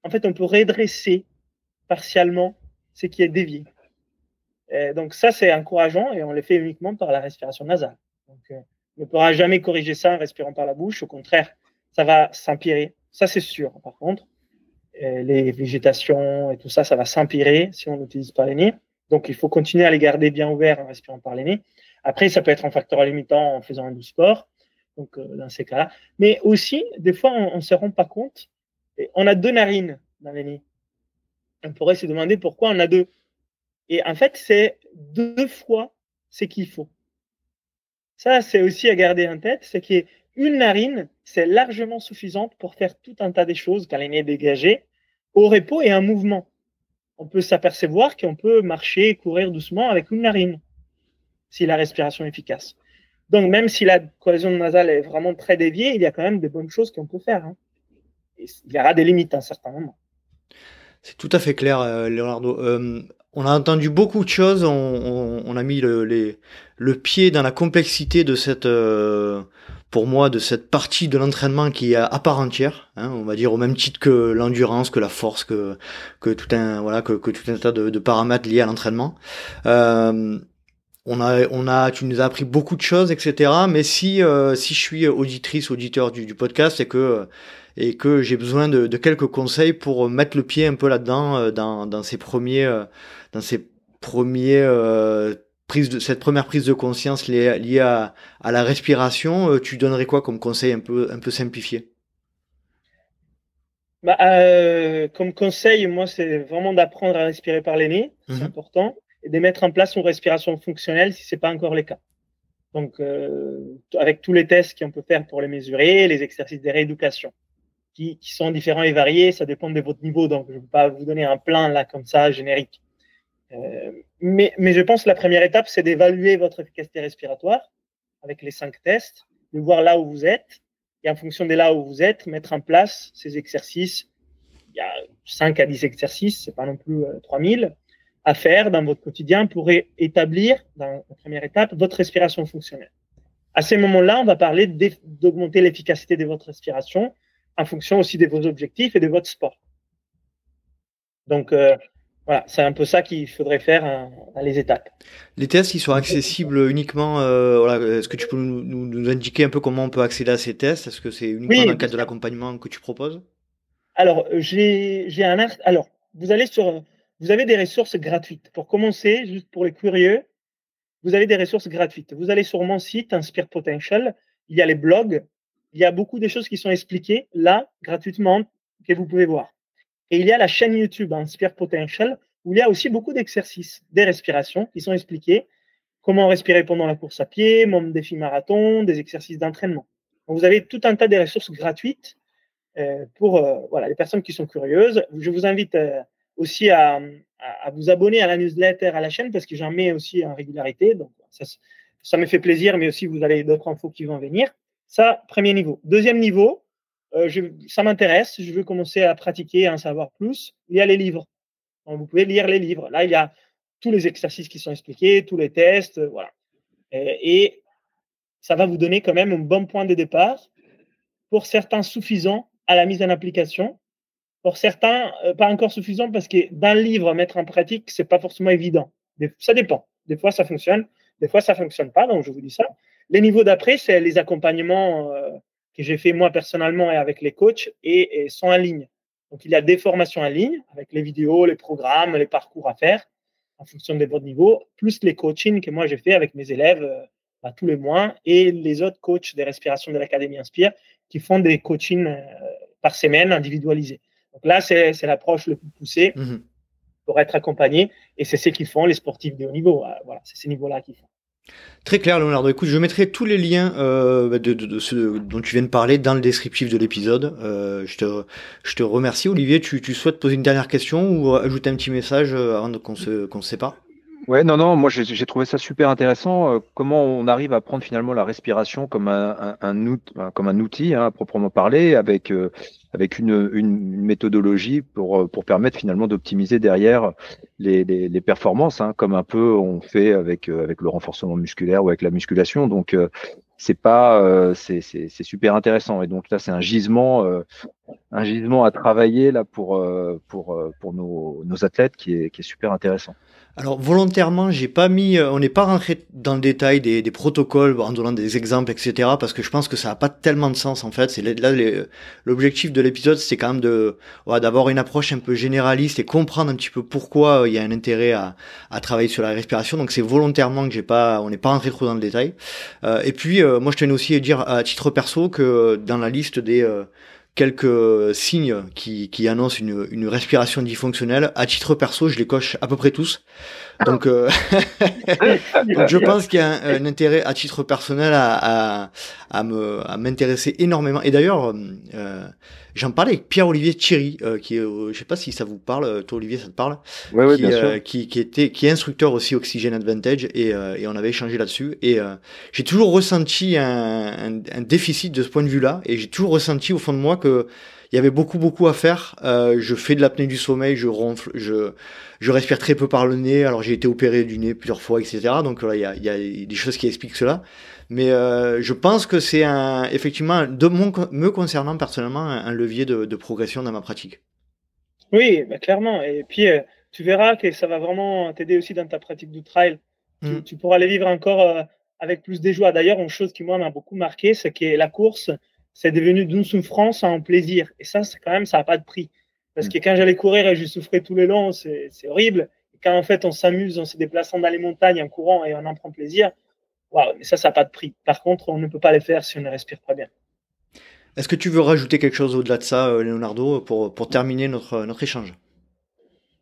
En fait, on peut redresser partiellement ce qui est dévié. donc ça, c'est encourageant et on le fait uniquement par la respiration nasale. Euh, on ne pourra jamais corriger ça en respirant par la bouche. Au contraire, ça va s'empirer. Ça, c'est sûr. Par contre, les végétations et tout ça, ça va s'empirer si on n'utilise pas les nez. Donc, il faut continuer à les garder bien ouverts en respirant par les nez. Après, ça peut être un facteur limitant en faisant un sport donc euh, dans ces cas-là. Mais aussi, des fois, on ne se rend pas compte. On a deux narines dans les nids. On pourrait se demander pourquoi on a deux. Et en fait, c'est deux fois ce qu'il faut. Ça, c'est aussi à garder en tête, c'est qu'une narine, c'est largement suffisante pour faire tout un tas de choses quand les est dégagé, au repos et en mouvement. On peut s'apercevoir qu'on peut marcher, courir doucement avec une narine, si la respiration est efficace. Donc, même si la cohésion nasale est vraiment très déviée, il y a quand même des bonnes choses qu'on peut faire. Hein. il y aura des limites à un certain moment. C'est tout à fait clair, euh, Leonardo. Euh, on a entendu beaucoup de choses, on, a mis le, pied dans la complexité de cette, euh, pour moi, de cette partie de l'entraînement qui est à part entière. Hein, on va dire au même titre que l'endurance, que la force, que, tout un voilà, que, tout un tas de, paramètres liés à l'entraînement. Euh, on a, tu nous as appris beaucoup de choses, etc. Mais si, euh, je suis auditrice, auditeur du, podcast, et que j'ai besoin de, quelques conseils pour mettre le pied un peu là-dedans, euh, dans, dans ces premiers, dans ces premiers prises de cette première prise de conscience liée, à, à, la respiration, tu donnerais quoi comme conseil un peu, un peu simplifié? Bah, comme conseil, moi, c'est vraiment d'apprendre à respirer par les nez, c'est mhm. important et de mettre en place une respiration fonctionnelle si ce n'est pas encore le cas. Donc, euh, avec tous les tests qu'on peut faire pour les mesurer, les exercices de rééducation, qui, qui, sont différents et variés, ça dépend de votre niveau. Donc, je ne vais pas vous donner un plan là comme ça générique. Euh, mais, mais je pense que la première étape, c'est d'évaluer votre efficacité respiratoire avec les cinq tests, de voir là où vous êtes, et en fonction de là où vous êtes, mettre en place ces exercices. Il y a 5 à 10 exercices, c'est pas non plus 3000 euh, à faire dans votre quotidien pour établir, dans la première étape, votre respiration fonctionnelle. À ces moments-là, on va parler d'augmenter l'efficacité de votre respiration en fonction aussi de vos objectifs et de votre sport. Donc, euh, voilà, c'est un peu ça qu'il faudrait faire à, les étapes. Les tests, ils sont accessibles uniquement. Euh, Est-ce que tu peux nous, nous, indiquer un peu comment on peut accéder à ces tests? Est-ce que c'est uniquement dans le cadre de l'accompagnement que tu proposes? Alors, j'ai un alors vous allez sur, vous avez des ressources gratuites. Pour commencer, juste pour les curieux, vous avez des ressources gratuites. Vous allez sur mon site Inspire Potential, il y a les blogs, il y a beaucoup de choses qui sont expliquées là gratuitement que vous pouvez voir. Et il y a la chaîne YouTube Inspire Potential où il y a aussi beaucoup d'exercices, des respirations qui sont expliqués, comment respirer pendant la course à pied, mon défi marathon, des exercices d'entraînement. Vous avez tout un tas de ressources gratuites euh, pour euh, voilà, les personnes qui sont curieuses. Je vous invite euh, aussi à, à, vous abonner à la newsletter, à la chaîne, parce que j'en mets aussi en régularité. Donc, ça, ça me fait plaisir, mais aussi vous avez d'autres infos qui vont venir. Ça, premier niveau. Deuxième niveau, euh, ça m'intéresse, je veux commencer à pratiquer, à en savoir plus. Il y a les livres. vous pouvez lire les livres. Là, il y a tous les exercices qui sont expliqués, tous les tests, euh, voilà. Et, ça va vous donner quand même un bon point de départ. Pour certains, suffisant à la mise en application. Pour certains, euh, pas encore suffisant parce que le livre, mettre en pratique, c'est pas forcément évident. Ça dépend. Des fois, ça fonctionne. Des fois, ça fonctionne pas. Donc, je vous dis ça. Les niveaux d'après, c'est les accompagnements que j'ai fait moi personnellement et avec les coachs et, sont en ligne. Donc, il y a des formations en ligne avec les vidéos, les programmes, les parcours à faire en fonction de votre niveau, plus les coachings que moi j'ai fait avec mes élèves euh, bah, tous les mois et les autres coachs des respirations de l'Académie Inspire qui font des coachings euh, par semaine individualisés. Donc là, c'est l'approche le plus poussée mmh pour être accompagné et c'est ce qu'ils font les sportifs de haut niveau. Voilà, c'est ces niveaux-là qu'ils font. Très clair, Leonardo. Écoute, je mettrai tous les liens euh, de, de, dont tu viens de parler dans le descriptif de l'épisode. Euh, je, te, je te remercie. Olivier, tu, tu souhaites poser une dernière question ou ajouter un petit message euh, avant qu'on se, qu'on se sépare? Ouais, non, non, moi j'ai trouvé ça super intéressant. Euh, comment on arrive à prendre finalement la respiration comme un, un, outil, comme un outil hein, à proprement parler, avec euh, avec une, une, méthodologie pour euh, pour permettre finalement d'optimiser derrière les, les, les performances, hein, comme un peu on fait avec avec le renforcement musculaire ou avec la musculation. Donc c'est pas c'est c'est super intéressant et donc là c'est un gisement un gisement à travailler là pour pour pour nos, nos athlètes qui est qui est super intéressant. Alors volontairement, j'ai pas mis, euh, on n'est pas rentré dans le détail des, protocoles en donnant des exemples, etc. Parce que je pense que ça n'a pas tellement de sens en fait. C'est là l'objectif de l'épisode, c'est quand même de d'avoir une approche un peu généraliste et comprendre un petit peu pourquoi euh, il y a un intérêt à, travailler sur la respiration. Donc c'est volontairement que j'ai pas, on n'est pas rentré trop dans le détail. Euh, et puis moi je tenais aussi à dire à titre perso que dans la liste des quelques signes qui, qui annoncent une, une respiration dysfonctionnelle. À titre perso, je les coche à peu près tous. Donc, euh, (laughs) donc je pense qu'il y a un, intérêt à titre personnel à, à, à me à m'intéresser énormément. Et d'ailleurs, euh, j'en parlais avec Pierre-Olivier Thierry, euh, qui est, euh, je sais pas si ça vous parle, toi Olivier, ça te parle? Oui, qui, bien qui, qui, était qui est instructeur aussi Oxygen Advantage et, et on avait échangé là-dessus. Et j'ai toujours ressenti un, un, un, déficit de ce point de vue-là, et j'ai toujours ressenti au fond de moi que il y avait beaucoup beaucoup à faire. Euh, je fais de l'apnée du sommeil, je ronfle, je je respire très peu par le nez. Alors j'ai été opéré du nez plusieurs fois, etc. Donc là, il y a, y a, des choses qui expliquent cela. Mais euh, je pense que c'est un effectivement de mon me concernant personnellement un, levier de, de, progression dans ma pratique. Oui, bah clairement. Et puis euh, tu verras que ça va vraiment t'aider aussi dans ta pratique du trail. Tu, mm. tu, pourras les vivre encore avec plus de joie. D'ailleurs, une chose qui moi m'a beaucoup marqué, c'est que la course c'est devenu d'une souffrance à un plaisir. Et ça, c'est quand même, ça n'a pas de prix. Parce que quand j'allais courir et je souffrais tous les longs, c'est horrible. Et quand en fait on s'amuse en se déplaçant dans les montagnes, en courant et on en prend plaisir, waouh, mais ça, ça n'a pas de prix. Par contre, on ne peut pas les faire si on ne respire pas bien. Est-ce que tu veux rajouter quelque chose au-delà de ça, euh, Leonardo, pour, pour terminer notre, notre échange?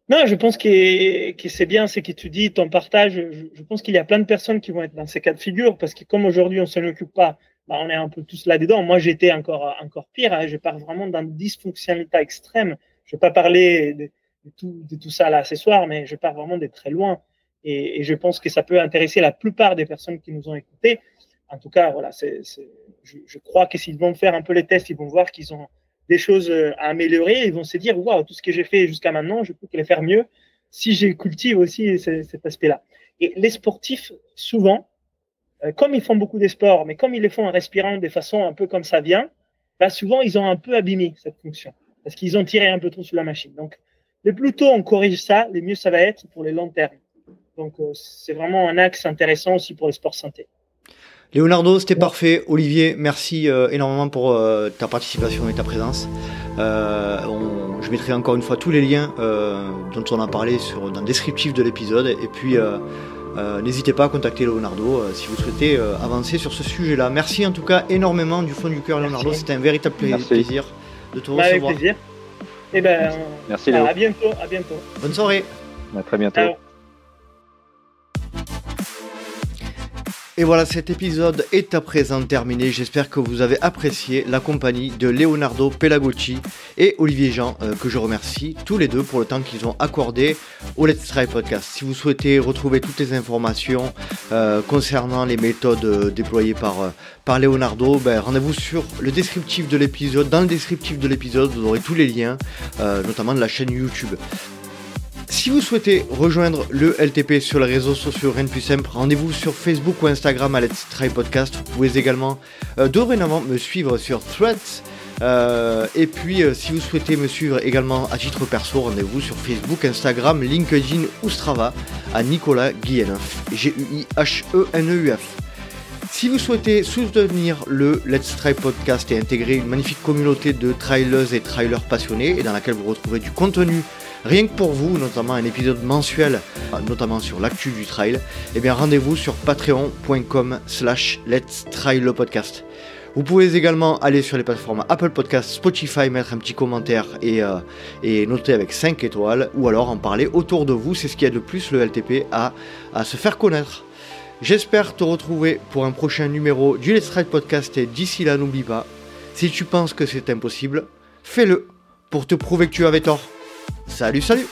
Non, je pense que, que c'est bien ce que tu dis, ton partage. Je, je pense qu'il y a plein de personnes qui vont être dans ces cas de figure parce que comme aujourd'hui on ne s'en occupe pas, bah, on est un peu tous là-dedans. Moi, j'étais encore, encore pire. Hein. Je pars vraiment d'un dysfonctionnalité extrême. Je vais pas parler de, tout, de tout ça là ce soir, mais je pars vraiment de très loin. Et, je pense que ça peut intéresser la plupart des personnes qui nous ont écoutés. En tout cas, voilà, c'est, je, crois que s'ils vont faire un peu les tests, ils vont voir qu'ils ont des choses euh, à améliorer. Ils vont se dire, waouh, tout ce que j'ai fait jusqu'à maintenant, je peux les faire mieux si je cultive aussi cet aspect-là. Et les sportifs, souvent, euh, comme ils font beaucoup de sports, mais comme ils les font en respirant de façon un peu comme ça vient, bah souvent ils ont un peu abîmé cette fonction parce qu'ils ont tiré un peu trop sur la machine. Donc le plus tôt on corrige ça, le mieux ça va être pour les longs termes. Donc, euh, c'est vraiment un axe intéressant aussi pour le sport santé. Leonardo, c'était parfait. Olivier, merci euh, énormément pour euh, ta participation et ta présence. je mettrai encore une fois tous les liens dont on a parlé sur, dans le descriptif de l'épisode. Et puis, n'hésitez pas à contacter Leonardo si vous souhaitez avancer sur ce sujet-là. Merci en tout cas énormément du fond du cœur, Leonardo. C'était un véritable plaisir de te recevoir. Avec plaisir. Et eh ben, merci, Léo. À bientôt, à bientôt. Bonne soirée. À très bientôt. Et voilà, cet épisode est à présent terminé. J'espère que vous avez apprécié la compagnie de Leonardo Pelagocci et Olivier Jean, euh, que je remercie tous les deux pour le temps qu'ils ont accordé au Let's Try Podcast. Si vous souhaitez retrouver toutes les informations euh, concernant les méthodes euh, déployées par, par Leonardo, ben, rendez-vous sur le descriptif de l'épisode. Dans le descriptif de l'épisode, vous aurez tous les liens, notamment de la chaîne YouTube. Si vous souhaitez rejoindre le LTP sur les réseaux sociaux, rien de plus simple, rendez-vous sur Facebook ou Instagram à Let's Try Podcast. Vous pouvez également euh, dorénavant me suivre sur Threads. Euh, et puis, euh, si vous souhaitez me suivre également à titre perso, rendez-vous sur Facebook, Instagram, LinkedIn ou Strava à Nicolas Guilleneuf. G-U-I-H-E-N-E-U-F. Si vous souhaitez soutenir le Let's Try Podcast et intégrer une magnifique communauté de trailers et trailers passionnés et dans laquelle vous retrouverez du contenu rien que pour vous, notamment un épisode mensuel, notamment sur l'actu du trail, eh bien rendez-vous sur patreon.com slash let's try le podcast. Vous pouvez également aller sur les plateformes Apple Podcast, Spotify, mettre un petit commentaire et, euh, et noter avec 5 étoiles, ou alors en parler autour de vous, c'est ce qui aide le plus le LTP à, à se faire connaître. J'espère te retrouver pour un prochain numéro du Let's Ride Podcast et d'ici là n'oublie pas, si tu penses que c'est impossible, fais-le pour te prouver que tu avais tort. Salut, salut